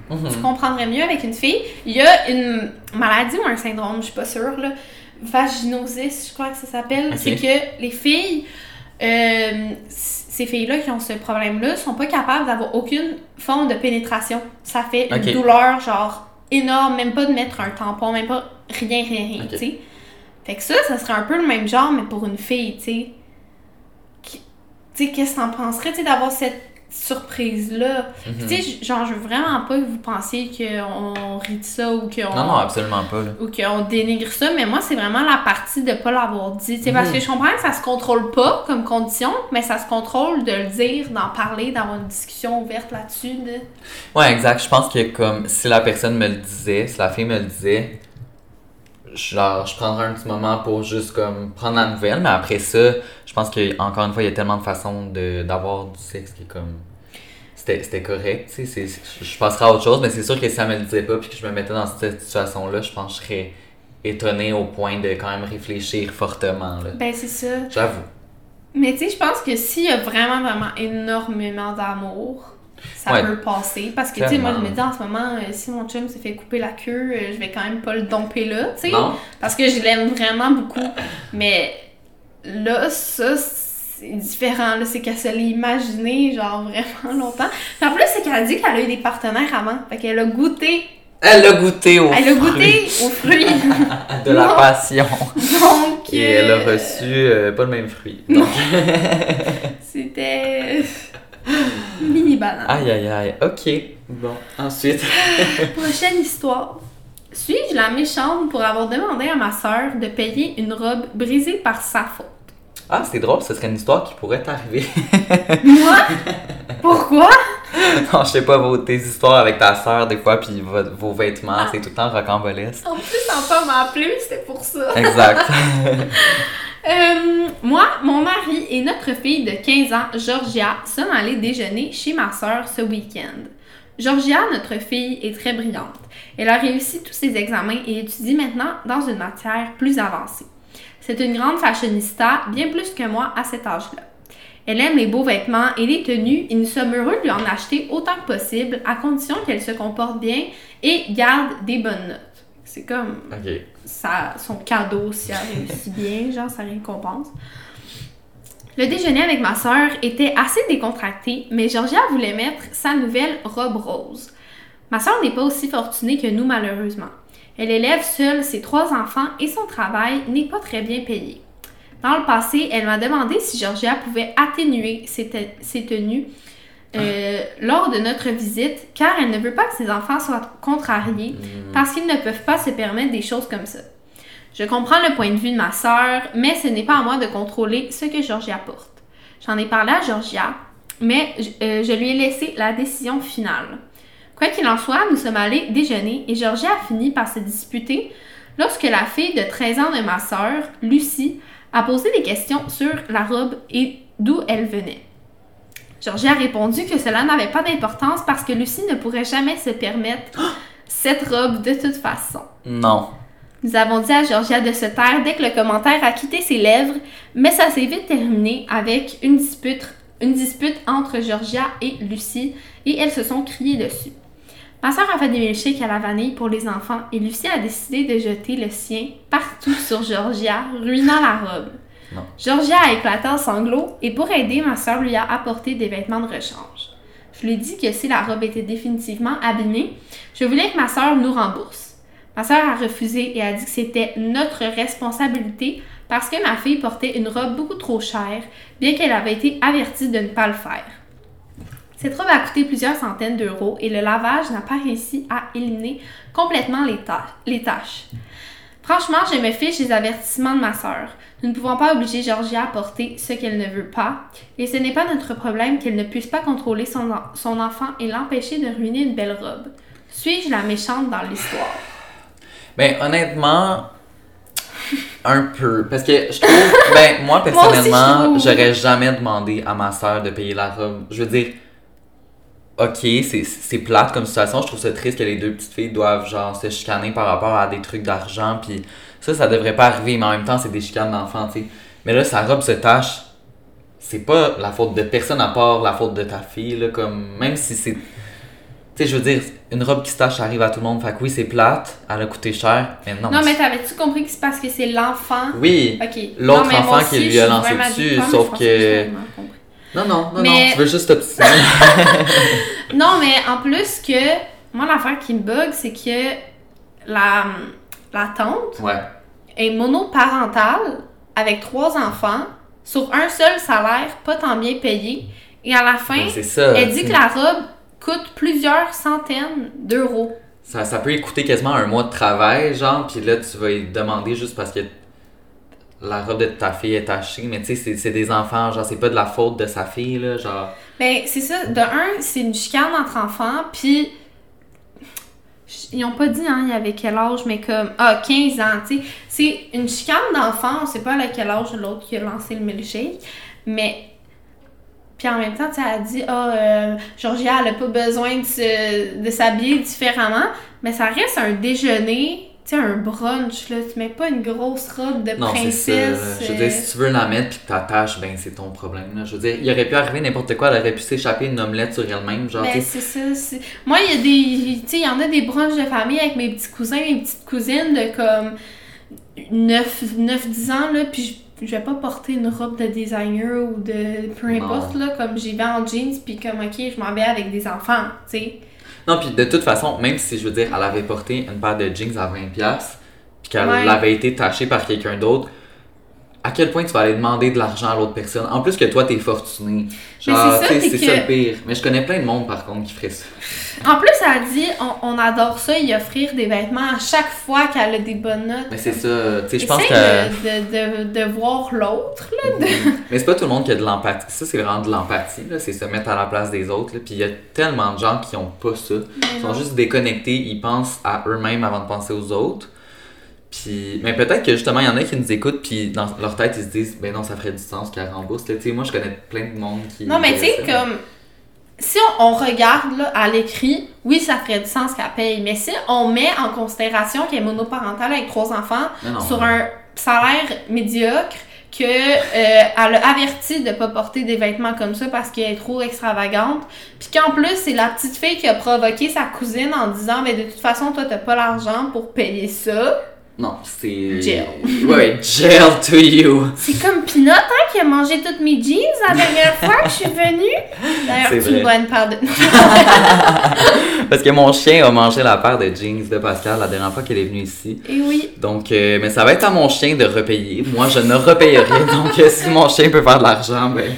Mhm. tu comprendrais mieux avec une fille. Il y a une maladie ou un syndrome, je suis pas sûre, là. Vaginosis, je crois que ça s'appelle. C'est que les filles, euh, ces filles-là qui ont ce problème-là, sont pas capables d'avoir aucune forme de pénétration. Ça fait une douleur, genre, énorme, même pas de mettre un tampon, même pas rien, rien, rien, tu sais. Fait que ça, ça serait un peu le même genre, mais pour une fille, tu sais. Tu sais, qu'est-ce que t'en penserais, tu sais, d'avoir cette surprise-là? Mhm. Puis, Tu sais, j- genre, je veux vraiment pas que vous pensiez qu'on rit de ça ou qu'on Non, non, absolument pas là. ou qu'on dénigre ça, mais moi, c'est vraiment la partie de pas l'avoir dit. Tu sais, Parce Mhm. que je comprends que ça se contrôle pas comme condition, mais ça se contrôle de le dire, d'en parler, d'avoir une discussion ouverte là-dessus. de- Ouais, exact. Je pense que comme si la personne me le disait, si la fille me le disait, genre je prendrais un petit moment pour juste comme prendre la nouvelle, mais après ça, je pense que encore une fois, il y a tellement de façons de d'avoir du sexe qui est comme c'était correct, tu sais, je passerais à autre chose, mais c'est sûr que si elle me le disait pas puis que je me mettais dans cette situation-là, je pense que je serais étonné au point de quand même réfléchir fortement là. Ben, c'est ça. J'avoue. Mais tu sais, je pense que s'il y a vraiment, vraiment énormément d'amour, ça Ouais. peut passer. Parce que, tu sais, moi, je me dis en ce moment, euh, si mon chum s'est fait couper la queue, euh, je vais quand même pas le domper là, tu sais. Parce que je l'aime vraiment beaucoup. Mais là, ça, c'est différent. Là, c'est qu'elle se l'est imaginé, genre, vraiment longtemps. Puis en plus, c'est qu'elle a dit qu'elle a eu des partenaires avant. Fait qu'elle a goûté. Elle a goûté au Elle a fruit goûté aux fruits. de la Non. passion. Donc, Et elle a euh, reçu euh, pas le même fruit. Donc, c'était. Mini banane. aïe aïe aïe. Ok. Bon, ensuite. Prochaine histoire. Suis-je la méchante pour avoir demandé à ma sœur de payer une robe brisée par sa faute? Ah, c'est drôle, ce serait une histoire qui pourrait t'arriver. Moi? Pourquoi? non, je sais pas, vos, tes histoires avec ta soeur, des fois, puis vo- vos vêtements, c'est tout le temps rocambolesque. En plus, Antoine m'a appelé, c'était pour ça. Exact. Euh, moi, mon mari et notre fille de 15 ans, Georgia, sommes allés déjeuner chez ma sœur ce week-end. Georgia, notre fille, est très brillante. Elle a réussi tous ses examens et étudie maintenant dans une matière plus avancée. C'est une grande fashionista, bien plus que moi à cet âge-là. Elle aime les beaux vêtements et les tenues et nous sommes heureux de lui en acheter autant que possible à condition qu'elle se comporte bien et garde des bonnes notes. C'est comme son cadeau si elle réussit bien, genre sa récompense. Le déjeuner avec ma sœur était assez décontracté, mais Georgia voulait mettre sa nouvelle robe rose. Ma sœur n'est pas aussi fortunée que nous, malheureusement. Elle élève seule ses trois enfants et son travail n'est pas très bien payé. Dans le passé, elle m'a demandé si Georgia pouvait atténuer ses, te- ses tenues euh, lors de notre visite, car elle ne veut pas que ses enfants soient contrariés parce qu'ils ne peuvent pas se permettre des choses comme ça. Je comprends le point de vue de ma sœur, mais ce n'est pas à moi de contrôler ce que Georgia porte. J'en ai parlé à Georgia, mais euh, je lui ai laissé la décision finale. Quoi qu'il en soit, nous sommes allés déjeuner et Georgia a fini par se disputer lorsque la fille de 13 ans de ma sœur, Lucie, a posé des questions sur la robe et d'où elle venait. Georgia a répondu que cela n'avait pas d'importance parce que Lucie ne pourrait jamais se permettre cette robe de toute façon. Non. Nous avons dit à Georgia de se taire dès que le commentaire a quitté ses lèvres, mais ça s'est vite terminé avec une dispute, une dispute entre Georgia et Lucie et elles se sont criées dessus. Ma soeur a fait des milkshakes à la vanille pour les enfants et Lucie a décidé de jeter le sien partout sur Georgia, ruinant la robe. Georgia a éclaté en sanglots et pour aider, ma soeur lui a apporté des vêtements de rechange. Je lui ai dit que si la robe était définitivement abîmée, je voulais que ma soeur nous rembourse. Ma soeur a refusé et a dit que c'était notre responsabilité parce que ma fille portait une robe beaucoup trop chère, bien qu'elle avait été avertie de ne pas le faire. Cette robe a coûté plusieurs centaines d'euros et le lavage n'a pas réussi à éliminer complètement les, les taches. Franchement, je me fiche des avertissements de ma sœur. Nous ne pouvons pas obliger Georgia à porter ce qu'elle ne veut pas, et ce n'est pas notre problème qu'elle ne puisse pas contrôler son, en- son enfant et l'empêcher de ruiner une belle robe. Suis-je la méchante dans l'histoire? Ben, honnêtement, Un peu. Parce que je trouve. ben, moi, personnellement, j'aurais jamais demandé à ma soeur de payer la robe. Je veux dire. Ok, c'est plate comme situation. Je trouve ça triste que les deux petites filles doivent, genre, se chicaner par rapport à des trucs d'argent. Puis ça, ça devrait pas arriver. Mais en même temps, c'est des chicanes d'enfants, tu sais. Mais là, sa robe se tache. C'est pas la faute de personne à part la faute de ta fille, là. Comme. Même si c'est. Tu sais, je veux dire, une robe qui se tache, ça arrive à tout le monde. Fait que oui, c'est plate. Elle a coûté cher. Mais non. Non, mais t'avais-tu compris que c'est parce que c'est l'enfant? Oui. Ok. L'autre enfant qui lui a lancé dessus, mais sauf que-. Non, non, non, Mais- non, tu veux juste t'obstiner. Non, mais en plus que, moi, l'affaire qui me bug, c'est que la, la tante ouais. est monoparentale avec trois enfants sur un seul salaire, pas tant bien payé. Et à la fin, ça. elle dit que la robe coûte plusieurs centaines d'euros. ça. Ça peut lui coûter quasiment un mois de travail, genre, puis là, tu vas lui demander juste parce que la robe de ta fille est tachée, mais tu sais, c'est- des enfants, genre, c'est pas de la faute de sa fille, là, genre. Ben, c'est ça. De un, c'est une chicane entre enfants, puis ils ont pas dit, hein, il y avait quel âge, mais comme, ah, 15 ans, tu sais. C'est une chicane d'enfant, on sait pas à quel âge l'autre qui a lancé le milkshake, mais. Puis en même temps, tu sais, elle a dit, ah, euh, Georgia, elle a pas besoin de s'habiller différemment, mais ça reste un déjeuner, tu sais, un brunch, là. Tu mets pas une grosse robe de Non, ça. princesse. Je veux euh, dire, si tu veux la mettre puis que t'attaches, ben, c'est ton problème, là. Je veux dire, il aurait pu arriver n'importe quoi, elle aurait pu s'échapper une omelette sur elle-même, genre, Ben, c'est ça. c'est- Moi, il y a des. Tu sais, il y en a des brunchs de famille avec mes petits cousins, mes petites cousines de comme 9-10 ans, là, puis je, je vais pas porter une robe de designer ou de. peu importe, là, comme j'y vais en jeans, puis comme, ok, je m'en vais avec des enfants, tu sais. Non, puis de toute façon, même si, je veux dire, elle avait porté une paire de jeans à 20$, puis qu'elle Ouais. avait été tachée par quelqu'un d'autre, à quel point tu vas aller demander de l'argent à l'autre personne? En plus que toi, t'es fortuné. Genre, c'est ça, que- ça le pire. Mais je connais plein de monde, par contre, qui ferait ça. En plus, elle dit, on, on adore ça, y offrir des vêtements à chaque fois qu'elle a des bonnes notes. Mais c'est ça, tu sais, je pense que... de, de, de, de voir l'autre, là. Mais c'est pas tout le monde qui a de l'empathie. Ça, c'est vraiment de l'empathie, là. C'est se mettre à la place des autres, là. Puis il y a tellement de gens qui ont pas ça. Ils sont juste déconnectés, ils pensent à eux-mêmes avant de penser aux autres. Puis, mais peut-être que justement, il y en a qui nous écoutent, puis dans leur tête, ils se disent, ben non, ça ferait du sens qu'elle rembourse. Tu sais, moi, je connais plein de monde qui. Non, mais tu sais, comme. Si on, on regarde là, à l'écrit, oui, ça ferait du sens qu'elle paye. Mais si on met en considération qu'elle est monoparentale avec trois enfants Non, non. sur un salaire médiocre, que euh, a averti de pas porter des vêtements comme ça parce qu'elle est trop extravagante, puis qu'en plus c'est la petite fille qui a provoqué sa cousine en disant mais de toute façon toi t'as pas l'argent pour payer ça. Non, c'est. Jail. Ouais, jail to you. C'est comme Pinot hein, qui a mangé toutes mes jeans la dernière fois que je suis venue. D'ailleurs tu me dois une part de Parce que mon chien a mangé la paire de jeans de Pascal la dernière fois qu'elle est venue ici. Et oui. Donc, euh, mais ça va être à mon chien de repayer. Moi, je ne repayerai. donc, euh, si mon chien peut faire de l'argent, ben.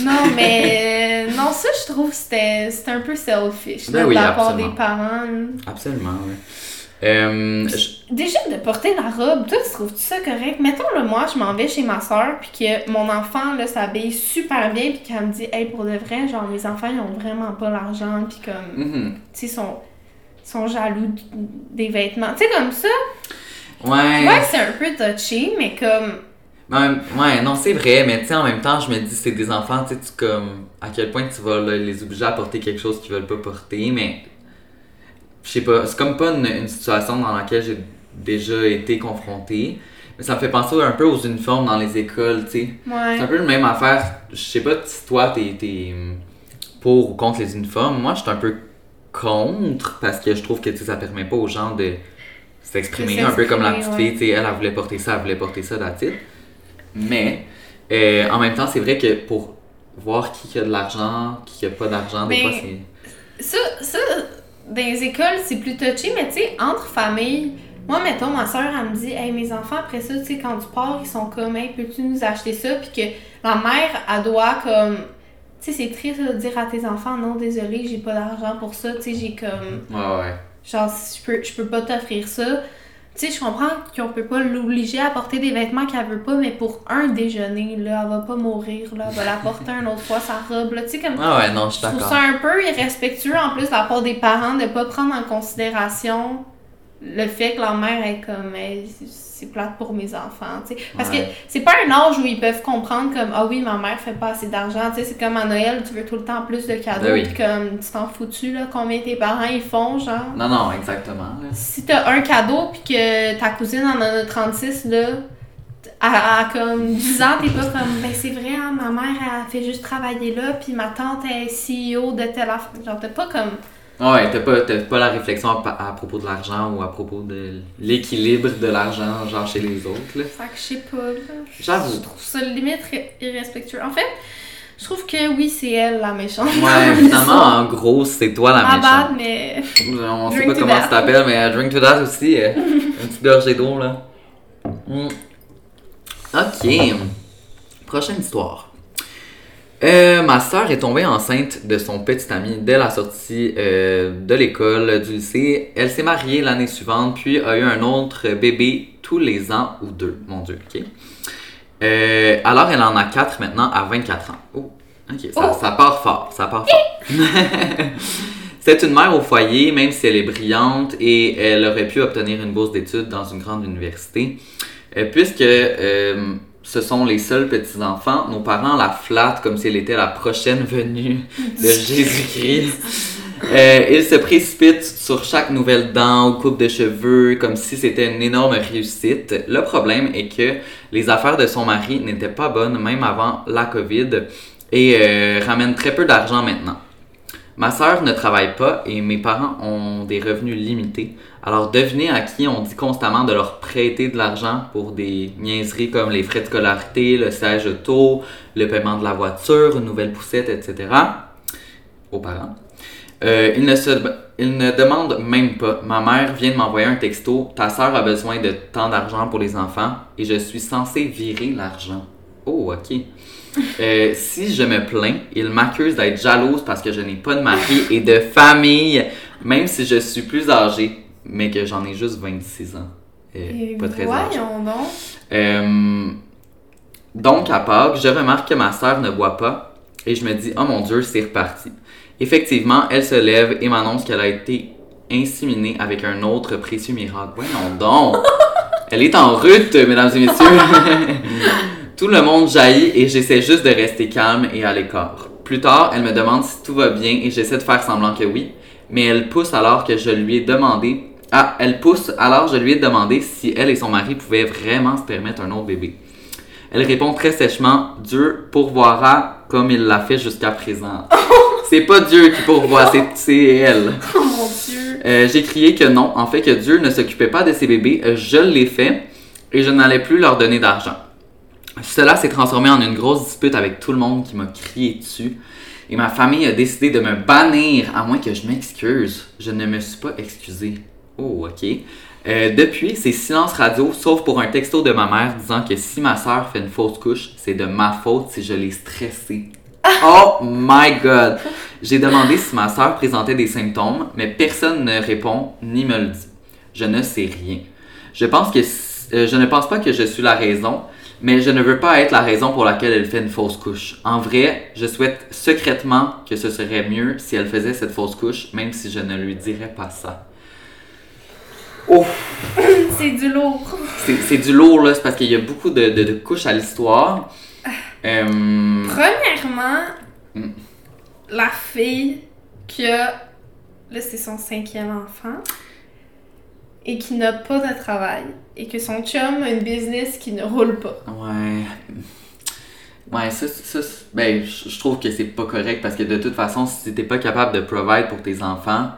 Non, mais euh, non, ça, je trouve que c'était un peu selfish Ben là, oui, de la part des parents. Absolument, oui. Euh, je- Déjà, de porter la robe, toi, tu trouves ça correct? Mettons, là, moi, je m'en vais chez ma soeur, puis que mon enfant, là, s'habille super bien, puis qu'elle me dit, hey, pour de vrai, genre, mes enfants, ils ont vraiment pas l'argent, puis comme, mhm. tu sais, sont, sont jaloux des vêtements. Tu sais, comme ça, Ouais. ouais, c'est un peu touché, mais comme, ouais, non, c'est vrai, mais tu sais, en même temps, je me dis, c'est des enfants, tu sais, tu comme, à quel point tu vas là, les obliger à porter quelque chose qu'ils veulent pas porter, mais je sais pas, c'est comme pas une, une situation dans laquelle j'ai déjà été confrontée, mais ça me fait penser un peu aux uniformes dans les écoles, tu sais. C'est un ouais. peu la même affaire, je sais pas si toi, t'es t'es, hum, pour ou contre les uniformes, moi, je suis un peu contre, parce que je trouve que, ça permet pas aux gens de s'exprimer, un peu comme la petite fille, tu sais, elle, elle voulait porter ça, elle voulait porter ça, it. Mais euh, en même temps, c'est vrai que pour voir qui a de l'argent, qui a pas d'argent, des fois c'est. Ça, ça, dans les écoles, c'est plus touché, mais tu sais, entre familles, moi, mettons, ma soeur, elle me dit, hey, mes enfants, après ça, tu sais, quand tu pars, ils sont comme, hey, peux-tu nous acheter ça? Puis que la mère, elle doit, comme, tu sais, c'est triste de dire à tes enfants, non, désolé, j'ai pas d'argent pour ça, tu sais, j'ai comme, Ouais, ouais. genre, je peux, je peux pas t'offrir ça. Tu sais, je comprends qu'on peut pas l'obliger à porter des vêtements qu'elle veut pas, mais pour un déjeuner, là, elle va pas mourir, là, elle va la porter une autre fois, sa robe, là, tu sais, comme, Ouais, ouais, non, je suis je trouve ça un peu irrespectueux en plus de la part des parents de pas prendre en considération le fait que leur mère est comme Hey, c'est plate pour mes enfants, tu sais. Parce Ouais. que c'est pas un âge où ils peuvent comprendre comme ah oui, ma mère fait pas assez d'argent, tu sais, c'est comme à Noël, tu veux tout le temps plus de cadeaux, Ben oui. puis comme tu t'en fous-tu là, combien tes parents ils font, genre? Non, non, exactement. là. Si t'as un cadeau puis que ta cousine en a 36 là, à, à comme 10 ans, t'es pas comme ben c'est vrai, hein, ma mère elle fait juste travailler là, puis ma tante est CEO de telle affaire. Genre t'as pas comme Ouais, t'as pas, t'as pas la réflexion à, à propos de l'argent ou à propos de l'équilibre de l'argent, genre chez les autres, là? Fait que je sais pas, là. J'avoue. Je trouve ça limite irrespectueux. En fait, je trouve que oui, c'est elle la méchante. Ouais, finalement, en gros, c'est toi la méchante. bad, mais. On sait pas comment that. tu t'appelles, mais euh, drink to that aussi. euh, un petit gorgée d'eau, là. Mm. Ok. Prochaine histoire. Euh, ma sœur est tombée enceinte de son petit ami dès la sortie euh, de l'école, du lycée. Elle s'est mariée l'année suivante, puis a eu un autre bébé tous les ans ou deux. Mon Dieu, ok. Euh, alors, elle en a quatre maintenant à 24 ans. Oh, ok, ça, Oh. ça part fort, ça part fort. C'est une mère au foyer, même si elle est brillante et elle aurait pu obtenir une bourse d'études dans une grande université. Euh, puisque euh, ce sont les seuls petits-enfants, nos parents la flattent comme si elle était la prochaine venue de Jésus-Christ. Euh, ils se précipitent sur chaque nouvelle dent ou coupe de cheveux comme si c'était une énorme réussite. Le problème est que les affaires de son mari n'étaient pas bonnes même avant la COVID et euh, ramènent très peu d'argent maintenant. Ma sœur ne travaille pas et mes parents ont des revenus limités. Alors devinez à qui on dit constamment de leur prêter de l'argent pour des niaiseries comme les frais de scolarité, le siège auto, le paiement de la voiture, une nouvelle poussette, etc. Aux parents. Euh, ils, ne demandent même pas. Ma mère vient de m'envoyer un texto. Ta sœur a besoin de tant d'argent pour les enfants et je suis censée virer l'argent. Oh, ok. Euh, si je me plains, ils m'accusent d'être jalouse parce que je n'ai pas de mari et de famille, même si je suis plus âgée, mais que j'en ai juste 26 ans. Euh, Et pas très âgée. donc. Euh, donc, à Pâques, je remarque que ma sœur ne boit pas et je me dis, oh mon Dieu, c'est reparti. Effectivement, elle se lève et m'annonce qu'elle a été inséminée avec un autre précieux miracle. Voyons donc! Elle est en rute, mesdames et messieurs! tout le monde jaillit et j'essaie juste de rester calme et à l'écart. Plus tard, elle me demande si tout va bien et j'essaie de faire semblant que oui, mais elle pousse alors que je lui ai demandé. Ah, elle pousse alors je lui ai demandé si elle et son mari pouvaient vraiment se permettre un autre bébé. Elle répond très sèchement Dieu pourvoira comme il l'a fait jusqu'à présent. c'est pas Dieu qui pourvoit, c'est- elle. Oh mon dieu. Euh, j'ai crié que non, en fait que Dieu ne s'occupait pas de ses bébés, je l'ai fait et je n'allais plus leur donner d'argent. Cela s'est transformé en une grosse dispute avec tout le monde qui m'a crié dessus et ma famille a décidé de me bannir à moins que je m'excuse. Je ne me suis pas excusé. Oh, ok. Euh, depuis, c'est silence radio, sauf pour un texto de ma mère disant que si ma soeur fait une fausse couche, c'est de ma faute si je l'ai stressée. Oh my god! J'ai demandé si ma soeur présentait des symptômes, mais personne ne répond ni me le dit. Je ne sais rien. Je pense que euh, je ne pense pas que je suis la raison, mais je ne veux pas être la raison pour laquelle elle fait une fausse couche. En vrai, je souhaite secrètement que ce serait mieux si elle faisait cette fausse couche, même si je ne lui dirais pas ça. Oh, C'est du lourd. c'est c'est du lourd là, c'est parce qu'il y a beaucoup de, de- de couches à l'histoire. Euh, Premièrement, Mm. la fille qui a. Là, c'est son cinquième enfant. Et qui n'a pas de travail. Et que son chum a une business qui ne roule pas. Ouais. Ouais, ça, ça, ben, je trouve que c'est pas correct parce que de toute façon, si t'es pas capable de provide pour tes enfants,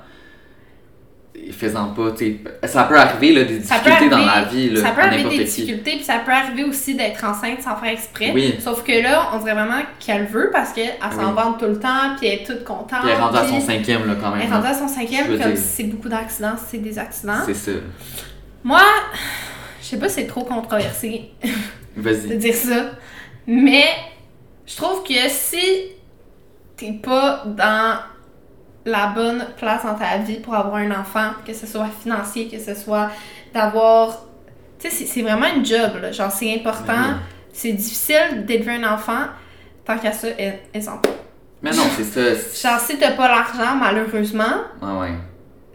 fais-en pas, tu. Ça peut arriver, là, des difficultés dans la vie, là, ça peut arriver des difficultés, puis ça peut arriver aussi d'être enceinte sans faire exprès. Oui. Sauf que là, on dirait vraiment qu'elle veut parce qu'elle s'en Oui. vante tout le temps, puis elle est toute contente. Puis elle est rendue à son cinquième, là, quand Elle même. est rendue à son cinquième, comme c'est beaucoup d'accidents, c'est des accidents. C'est ça. Moi, je sais pas si c'est trop controversé de dire ça, mais je trouve que si t'es pas dans la bonne place dans ta vie pour avoir un enfant, que ce soit financier, que ce soit d'avoir. Tu sais, c'est- vraiment une job, là. Genre, c'est important. Oui. C'est difficile d'élever un enfant. Tant qu'à ça, elles, elles en ont. Mais non, c'est ça. Genre, si t'as pas l'argent, malheureusement, Ouais, ouais.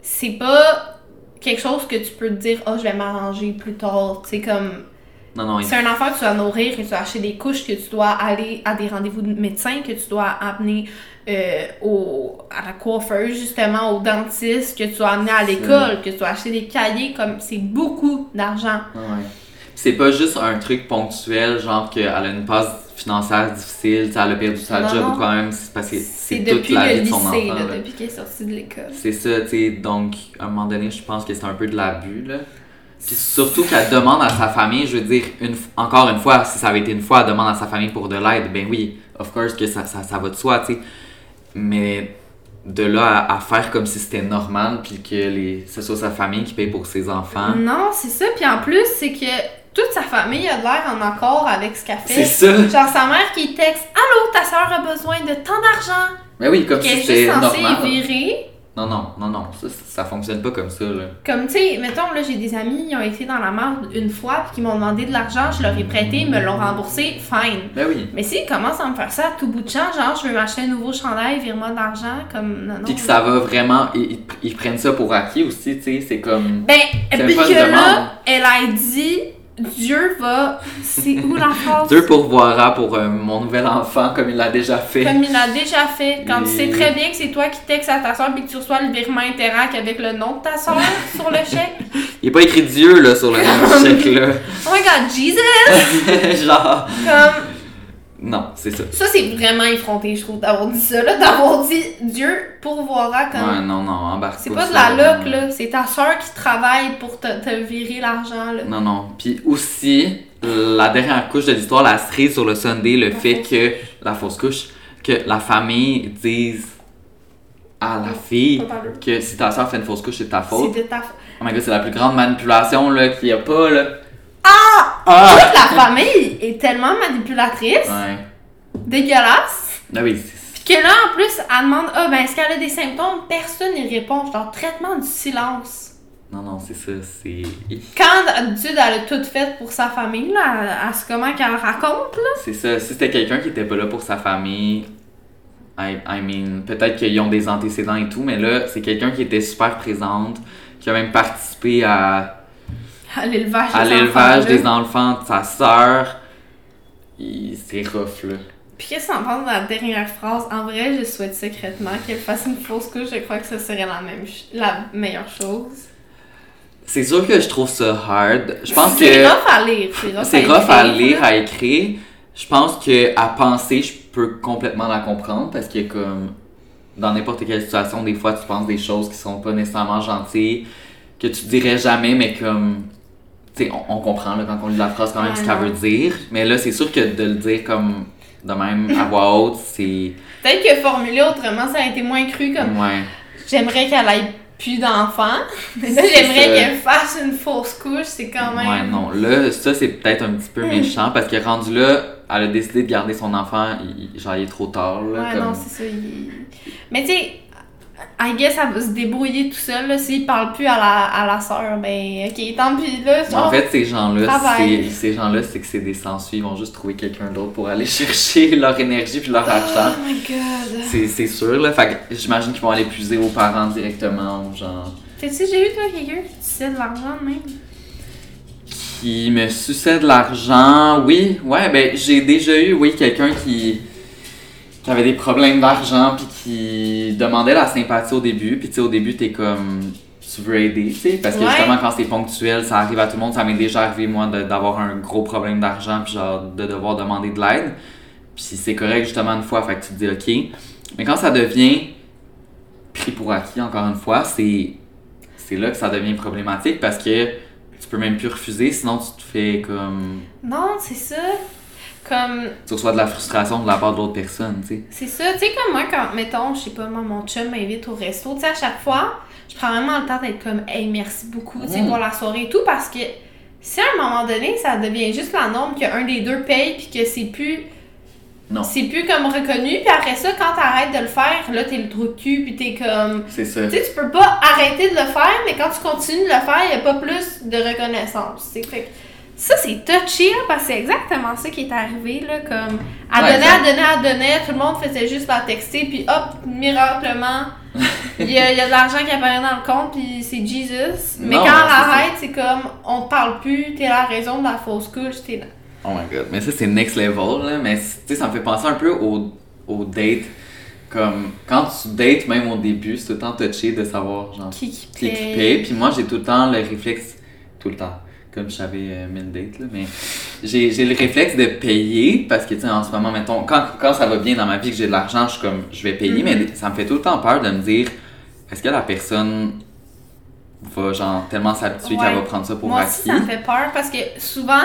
c'est pas quelque chose que tu peux te dire, oh, je vais m'arranger plus tard. Tu sais, comme. Non, non, il- C'est un enfant que tu dois nourrir, que tu dois acheter des couches, que tu dois aller à des rendez-vous de médecin, que tu dois amener euh, au, à la coiffeuse, justement, au dentiste, que tu dois amener à l'école, que tu dois acheter des cahiers, comme c'est beaucoup d'argent. Ouais. C'est pas juste un truc ponctuel, genre qu'elle a une passe financière difficile, elle a perdu sa Non, job ou quand même, c'est parce que C'est toute la vie de son enfant. lycée, là, là. depuis qu'elle est sortie de l'école. C'est ça, tu sais, donc à un moment donné, je pense que c'est un peu de l'abus, là. Puis surtout qu'elle demande à sa famille, je veux dire, une, encore une fois, si ça avait été une fois, elle demande à sa famille pour de l'aide, ben oui, of course que ça, ça, ça va de soi, tu sais. Mais de là à, à faire comme si c'était normal, puis que les, ce soit sa famille qui paye pour ses enfants. Non, c'est ça. Puis en plus, c'est que toute sa famille a de l'air en accord avec ce qu'elle C'est fait. ça! Genre sa mère qui texte Allô, ta soeur a besoin de tant d'argent. Mais oui, comme si c'était normal. virer. Non, non, non, non, ça, ça fonctionne pas comme ça, là. Comme, tu sais, mettons, là, j'ai des amis, ils ont été dans la merde une fois, puis qui m'ont demandé de l'argent, je leur ai prêté, ils me l'ont remboursé, fine. Ben oui. Mais s'ils commencent à me faire ça à tout bout de champ, genre, je veux m'acheter un nouveau chandail, vire-moi de l'argent, comme, non, non. Puis que ça va vraiment. Ils, ils- prennent ça pour acquis aussi, tu sais, c'est comme. Ben, C'est puis que demande. là, elle a dit, Dieu va. C'est où la phrase? Dieu pourvoira pour euh, mon nouvel enfant comme il l'a déjà fait. Comme il l'a déjà fait. Quand tu sais très bien que c'est toi qui textes à ta soeur puis que tu reçois le virement Interac avec le nom de ta soeur sur le chèque. Il est pas écrit Dieu là sur le même chèque là. Oh my god, Jesus! Genre. Comme, Non, c'est ça. ça c'est vraiment effronté, je trouve, d'avoir dit ça, là, d'avoir dit Dieu pourvoira comme. Ouais, non, non, embarque c'est pas de la loc, là. C'est ta soeur qui travaille pour te, te virer l'argent, là. Non, non. Puis aussi, la dernière couche de l'histoire, la cerise sur le Sunday, le La fait fausse que. La fausse couche. Que la famille dise à la fille que si ta soeur fait une fausse couche, c'est ta faute. C'est ta faute. Oh my god, c'est la plus grande manipulation là qu'il y a pas là. Ah! Ah! Toute la famille est tellement manipulatrice, Ouais. dégueulasse. Ah oui, que là, en plus, elle demande Ah, ben, est-ce qu'elle a des symptômes? Personne n'y répond. Genre, traitement du silence. Non, non, c'est ça, c'est. Quand d'habitude, elle a tout fait pour sa famille, là, à, à ce comment qu'elle raconte, là. C'est ça. Si c'était quelqu'un qui était pas là pour sa famille, I, I mean, peut-être qu'ils ont des antécédents et tout, mais là, c'est quelqu'un qui était super présente, qui a même participé à, À l'élevage à des l'élevage enfants, là. des enfants de sa sœur. C'est rough, là. Puis qu'est-ce que t'en penses de la dernière phrase? En vrai, je souhaite secrètement qu'elle fasse une fausse couche. Je crois que ce serait la, même ch- la meilleure chose. C'est sûr que je trouve ça hard. Je pense C'est que. rough à lire. C'est rough, C'est rough à écrire, lire, à écrire. Je pense que à penser, je peux complètement la comprendre parce que comme dans n'importe quelle situation, des fois tu penses des choses qui sont pas nécessairement gentilles, que tu dirais jamais, mais comme on, on comprend là, quand on lit la phrase quand même ce qu'elle veut dire. Mais là, c'est sûr que de le dire comme de même à voix haute, c'est Peut-être que formulé autrement, ça a été moins cru comme ouais. j'aimerais qu'elle ait plus d'enfants. Mais là, j'aimerais qu'elle fasse une fausse couche. C'est quand même. Ouais, non. Là, ça, c'est peut-être un petit peu méchant parce que rendu là, elle a décidé de garder son enfant, il, il- genre, il est trop tard. Là, Ouais, comme- non, c'est ça. il- Mais tu sais, I guess elle va se débrouiller tout seul. S'il parle plus à la, à la soeur, ben ok, tant pis là. Mais En fait, ces gens-là, c'est, ces gens-là, c'est que c'est des sensuits, ils vont juste trouver quelqu'un d'autre pour aller chercher leur énergie puis leur argent. Oh my god. C'est, c'est sûr, là. Fait que j'imagine qu'ils vont aller puiser aux parents directement, ou genre. T'as-tu déjà eu, toi, quelqu'un qui te sait de l'argent, même? Qui me suçait de l'argent. Oui, ouais, ben, j'ai déjà eu, oui, quelqu'un qui, qui des problèmes d'argent puis qui demandait la sympathie au début. Puis, tu sais, au début, t'es comme. Tu veux aider, tu sais, parce que Ouais. justement, quand c'est ponctuel, ça arrive à tout le monde. Ça m'est déjà arrivé, moi, d'avoir un gros problème d'argent puis genre, de devoir demander de l'aide. Puis c'est correct, justement, une fois, fait que tu te dis OK. Mais quand ça devient pris pour acquis, encore une fois, c'est c'est là que ça devient problématique parce que tu peux même plus refuser, sinon tu te fais comme. Non, c'est ça. Comme, Tu reçois de la frustration de la part de l'autre personne, tu sais. c'est ça. Tu sais, comme moi, quand, mettons, je sais pas, moi, mon chum m'invite au resto, tu sais, à chaque fois, je prends vraiment le temps d'être comme, hey, merci beaucoup, tu sais, Mm. pour la soirée et tout, parce que si à un moment donné, ça devient juste la norme qu'un des deux paye, puis que c'est plus. Non. C'est plus comme reconnu, puis après ça, quand t'arrêtes de le faire, là, t'es le trou de cul, puis t'es comme. C'est ça. Tu sais, tu peux pas arrêter de le faire, mais quand tu continues de le faire, il n'y a pas plus de reconnaissance. tu sais. Fait que ça, c'est touchy, parce que c'est exactement ça qui est arrivé. Là, comme, à Ouais, à donner, à donner, tout le monde faisait juste la texter, puis hop, miraclement, Il y, a, il y a de l'argent qui apparaît dans le compte, puis c'est Jesus. Mais Non, quand ça. arrête, c'est comme, on te parle plus, t'es la raison de la fausse couche, t'es là. Oh my god. Mais ça, c'est next level, là. Mais tu sais, ça me fait penser un peu au, au date. Comme quand tu dates, même au début, c'est tout le temps touché de savoir, genre, Qui qui paye. Puis moi, j'ai tout le temps le réflexe, tout le temps, comme j'avais euh, mille dates, là, mais j'ai j'ai le réflexe de payer parce que, tu sais, en ce moment, mettons, quand, quand ça va bien dans ma vie, que j'ai de l'argent, je suis comme, je vais payer, Mhm. mais ça me fait tout le temps peur de me dire, est-ce que la personne va, genre, tellement s'habituer Ouais. qu'elle va prendre ça pour Moi acquis? aussi, ça me fait peur parce que souvent,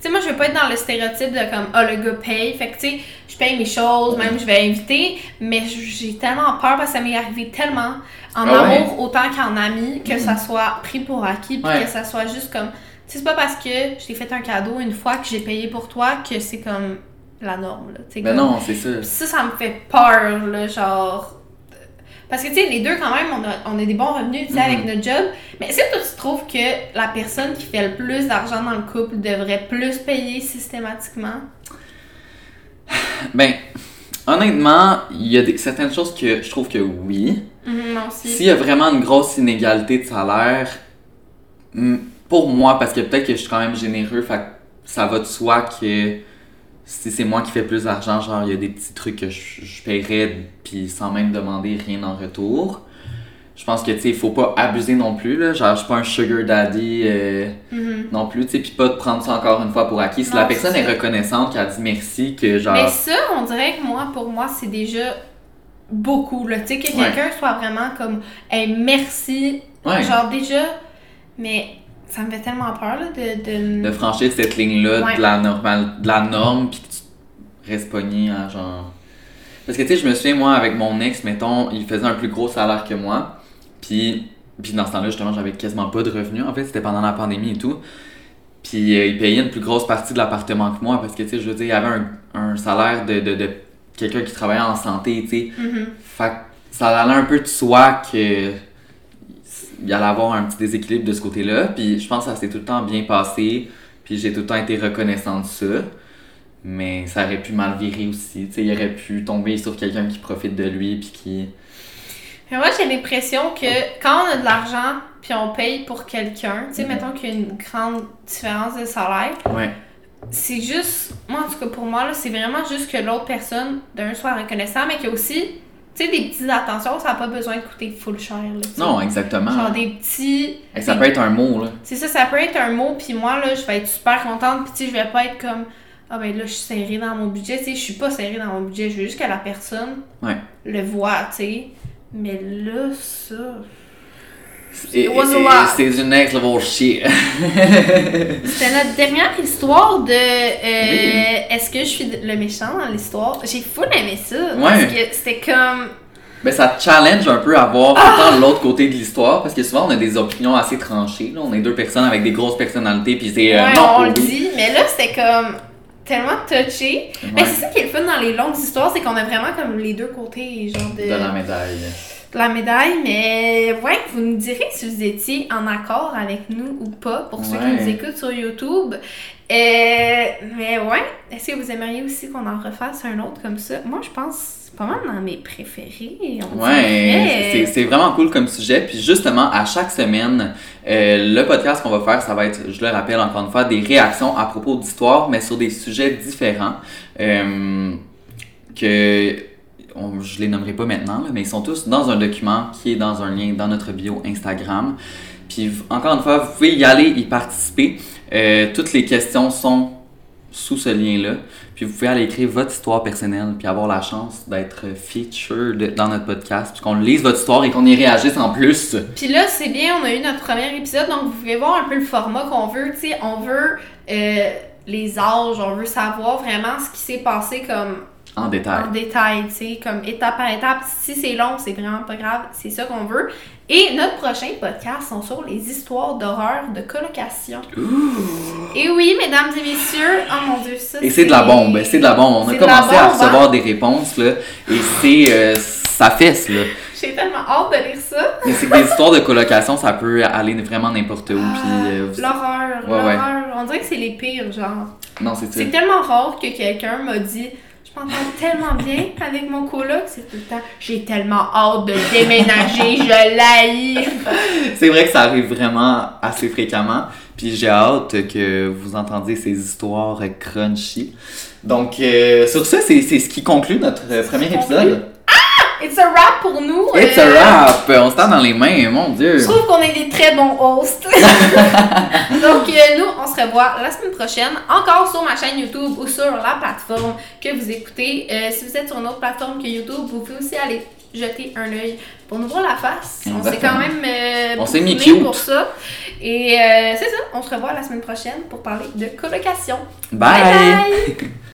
tu sais, moi, je veux pas être dans le stéréotype de comme, ah, le gars paye. Fait que, tu sais, je paye mes choses, même je vais inviter, mais j'ai tellement peur parce que ça m'est arrivé tellement en Ah ouais? amour autant qu'en ami que ça soit pris pour acquis puis que ça soit juste comme, c'est pas parce que je t'ai fait un cadeau une fois que j'ai payé pour toi que c'est comme la norme, là. Ben comme- non, c'est ça. Ça, ça me fait peur, là, genre. Parce que, tu sais, les deux, quand même, on a, on a des bons revenus, tu sais, Mhm. avec notre job. Mais est-ce que toi, tu trouves que la personne qui fait le plus d'argent dans le couple devrait plus payer systématiquement? Ben, honnêtement, il y a des, certaines choses que je trouve que oui. Mhm, moi aussi. S'il y a vraiment une grosse inégalité de salaire, hmm, pour moi, parce que peut-être que je suis quand même généreux, fait ça va de soi que si c'est moi qui fais plus d'argent, genre il y a des petits trucs que je, je paierais puis sans même demander rien en retour. Je pense que tu sais, il faut pas abuser non plus là, genre je suis pas un sugar daddy euh, Mhm. non plus, tu sais, puis pas de prendre ça encore une fois pour acquis. Si Non, la personne ça. est reconnaissante, qu'elle dit merci, que genre Mais ça, on dirait que moi, pour moi, c'est déjà beaucoup, là. Tu sais, que Ouais. quelqu'un soit vraiment comme, hey, merci. ouais, Genre, déjà, mais ça me fait tellement peur, là, de. de... de franchir cette ligne-là Ouais. de la normale, de la norme, puis que tu restes pogné à genre. Parce que tu sais, je me souviens, moi, avec mon ex, mettons, il faisait un plus gros salaire que moi, puis, puis dans ce temps-là, justement, j'avais quasiment pas de revenus, en fait, c'était pendant la pandémie et tout. Puis euh, il payait une plus grosse partie de l'appartement que moi, parce que tu sais, je veux dire, il avait un, un salaire de, de, de quelqu'un qui travaillait en santé, tu sais. Mhm. Fait que ça allait un peu de soi que il allait avoir un petit déséquilibre de ce côté-là. Puis je pense que ça s'est tout le temps bien passé. Puis j'ai tout le temps été reconnaissant de ça. Mais ça aurait pu mal virer aussi. Tu sais, il aurait pu tomber sur quelqu'un qui profite de lui puis qui. Mais moi, j'ai l'impression que quand on a de l'argent puis on paye pour quelqu'un, tu sais, Mhm. mettons qu'il y a une grande différence de salaire, Ouais. c'est juste, moi en tout cas pour moi, là, c'est vraiment juste que l'autre personne, d'un, soit reconnaissant, mais qu'il y a aussi, tu sais, des petites attentions, ça n'a pas besoin de coûter full cher, là. Non, exactement. Genre des petits. Et ça des- peut être un mot, là. C'est ça, ça peut être un mot, puis moi, là, je vais être super contente, puis tu sais, je vais pas être comme. Ah ben là, je suis serrée dans mon budget, tu sais, je suis pas serrée dans mon budget, je veux juste que la personne Ouais. le voit, tu sais. Mais là, ça. It was a et- lot. C'est du next level shit. C'était notre dernière histoire de euh, Oui. Est-ce que je suis le méchant dans l'histoire? J'ai full aimé ça. Ouais. Parce que c'était comme. Ben, ça challenge un peu à voir temps l'autre côté de l'histoire parce que souvent on a des opinions assez tranchées. Là. On est deux personnes avec des grosses personnalités puis c'est euh, ouais, non on le dit. Mais là, c'était comme tellement touché. Mais Ouais, c'est ça qui est le fun dans les longues histoires, c'est qu'on a vraiment comme les deux côtés, genre de. de la médaille. De la médaille, mais ouais, vous nous direz si vous étiez en accord avec nous ou pas, pour ceux qui nous écoutent sur YouTube. Euh, mais ouais, est-ce que vous aimeriez aussi qu'on en refasse un autre comme ça? Moi, je pense c'est pas mal dans mes préférés. on Ouais, c'est- c'est vraiment cool comme sujet. Puis justement, à chaque semaine, euh, le podcast qu'on va faire, ça va être, je le rappelle encore une fois, des réactions à propos d'histoires, mais sur des sujets différents. Euh, que on- je les nommerai pas maintenant, mais ils sont tous dans un document qui est dans un lien dans notre bio Instagram. Puis encore une fois, vous pouvez y aller, y participer. Euh, toutes les questions sont sous ce lien-là. Puis vous pouvez aller écrire votre histoire personnelle, puis avoir la chance d'être featured dans notre podcast, puis qu'on lise votre histoire et qu'on y réagisse en plus. Puis là, c'est bien, on a eu notre premier épisode, donc vous pouvez voir un peu le format qu'on veut. Tu sais, on veut euh, les âges, on veut savoir vraiment ce qui s'est passé comme En détail. en détail, tu sais, comme étape par étape. Si c'est long, c'est vraiment pas grave, c'est ça qu'on veut. Et notre prochain podcast sont sur les histoires d'horreur de colocation. Et oui, mesdames et messieurs, oh mon dieu, ça Et c'est de la bombe, c'est de la bombe. On a commencé à recevoir hein? des réponses, là, et c'est... euh, ça fesse, là. J'ai tellement hâte de lire ça. Mais c'est que des histoires de colocation, ça peut aller vraiment n'importe où, puis... euh, Ah, L'horreur, Ouais, ouais. l'horreur. On dirait que c'est les pires, genre. Non, c'est ça. C'est tellement rare que quelqu'un m'a dit m'entends tellement bien avec mon coloc, c'est tout le temps. J'ai tellement hâte de déménager, je l'haïs. C'est vrai que ça arrive vraiment assez fréquemment. Puis j'ai hâte que vous entendiez ces histoires crunchy. Donc, euh, sur ça, c'est ce qui conclut notre premier épisode. It's a wrap pour nous. It's Euh, a wrap! On se tend dans les mains, mon Dieu! Je trouve qu'on est des très bons hosts. Donc, euh, nous, on se revoit la semaine prochaine, encore sur ma chaîne YouTube ou sur la plateforme que vous écoutez. Euh, si vous êtes sur une autre plateforme que YouTube, vous pouvez aussi aller jeter un œil pour nous voir la face. On s'est quand même euh, On s'est mis bouquiné cute. pour ça. Et euh, c'est ça, on se revoit la semaine prochaine pour parler de colocation. Bye! bye.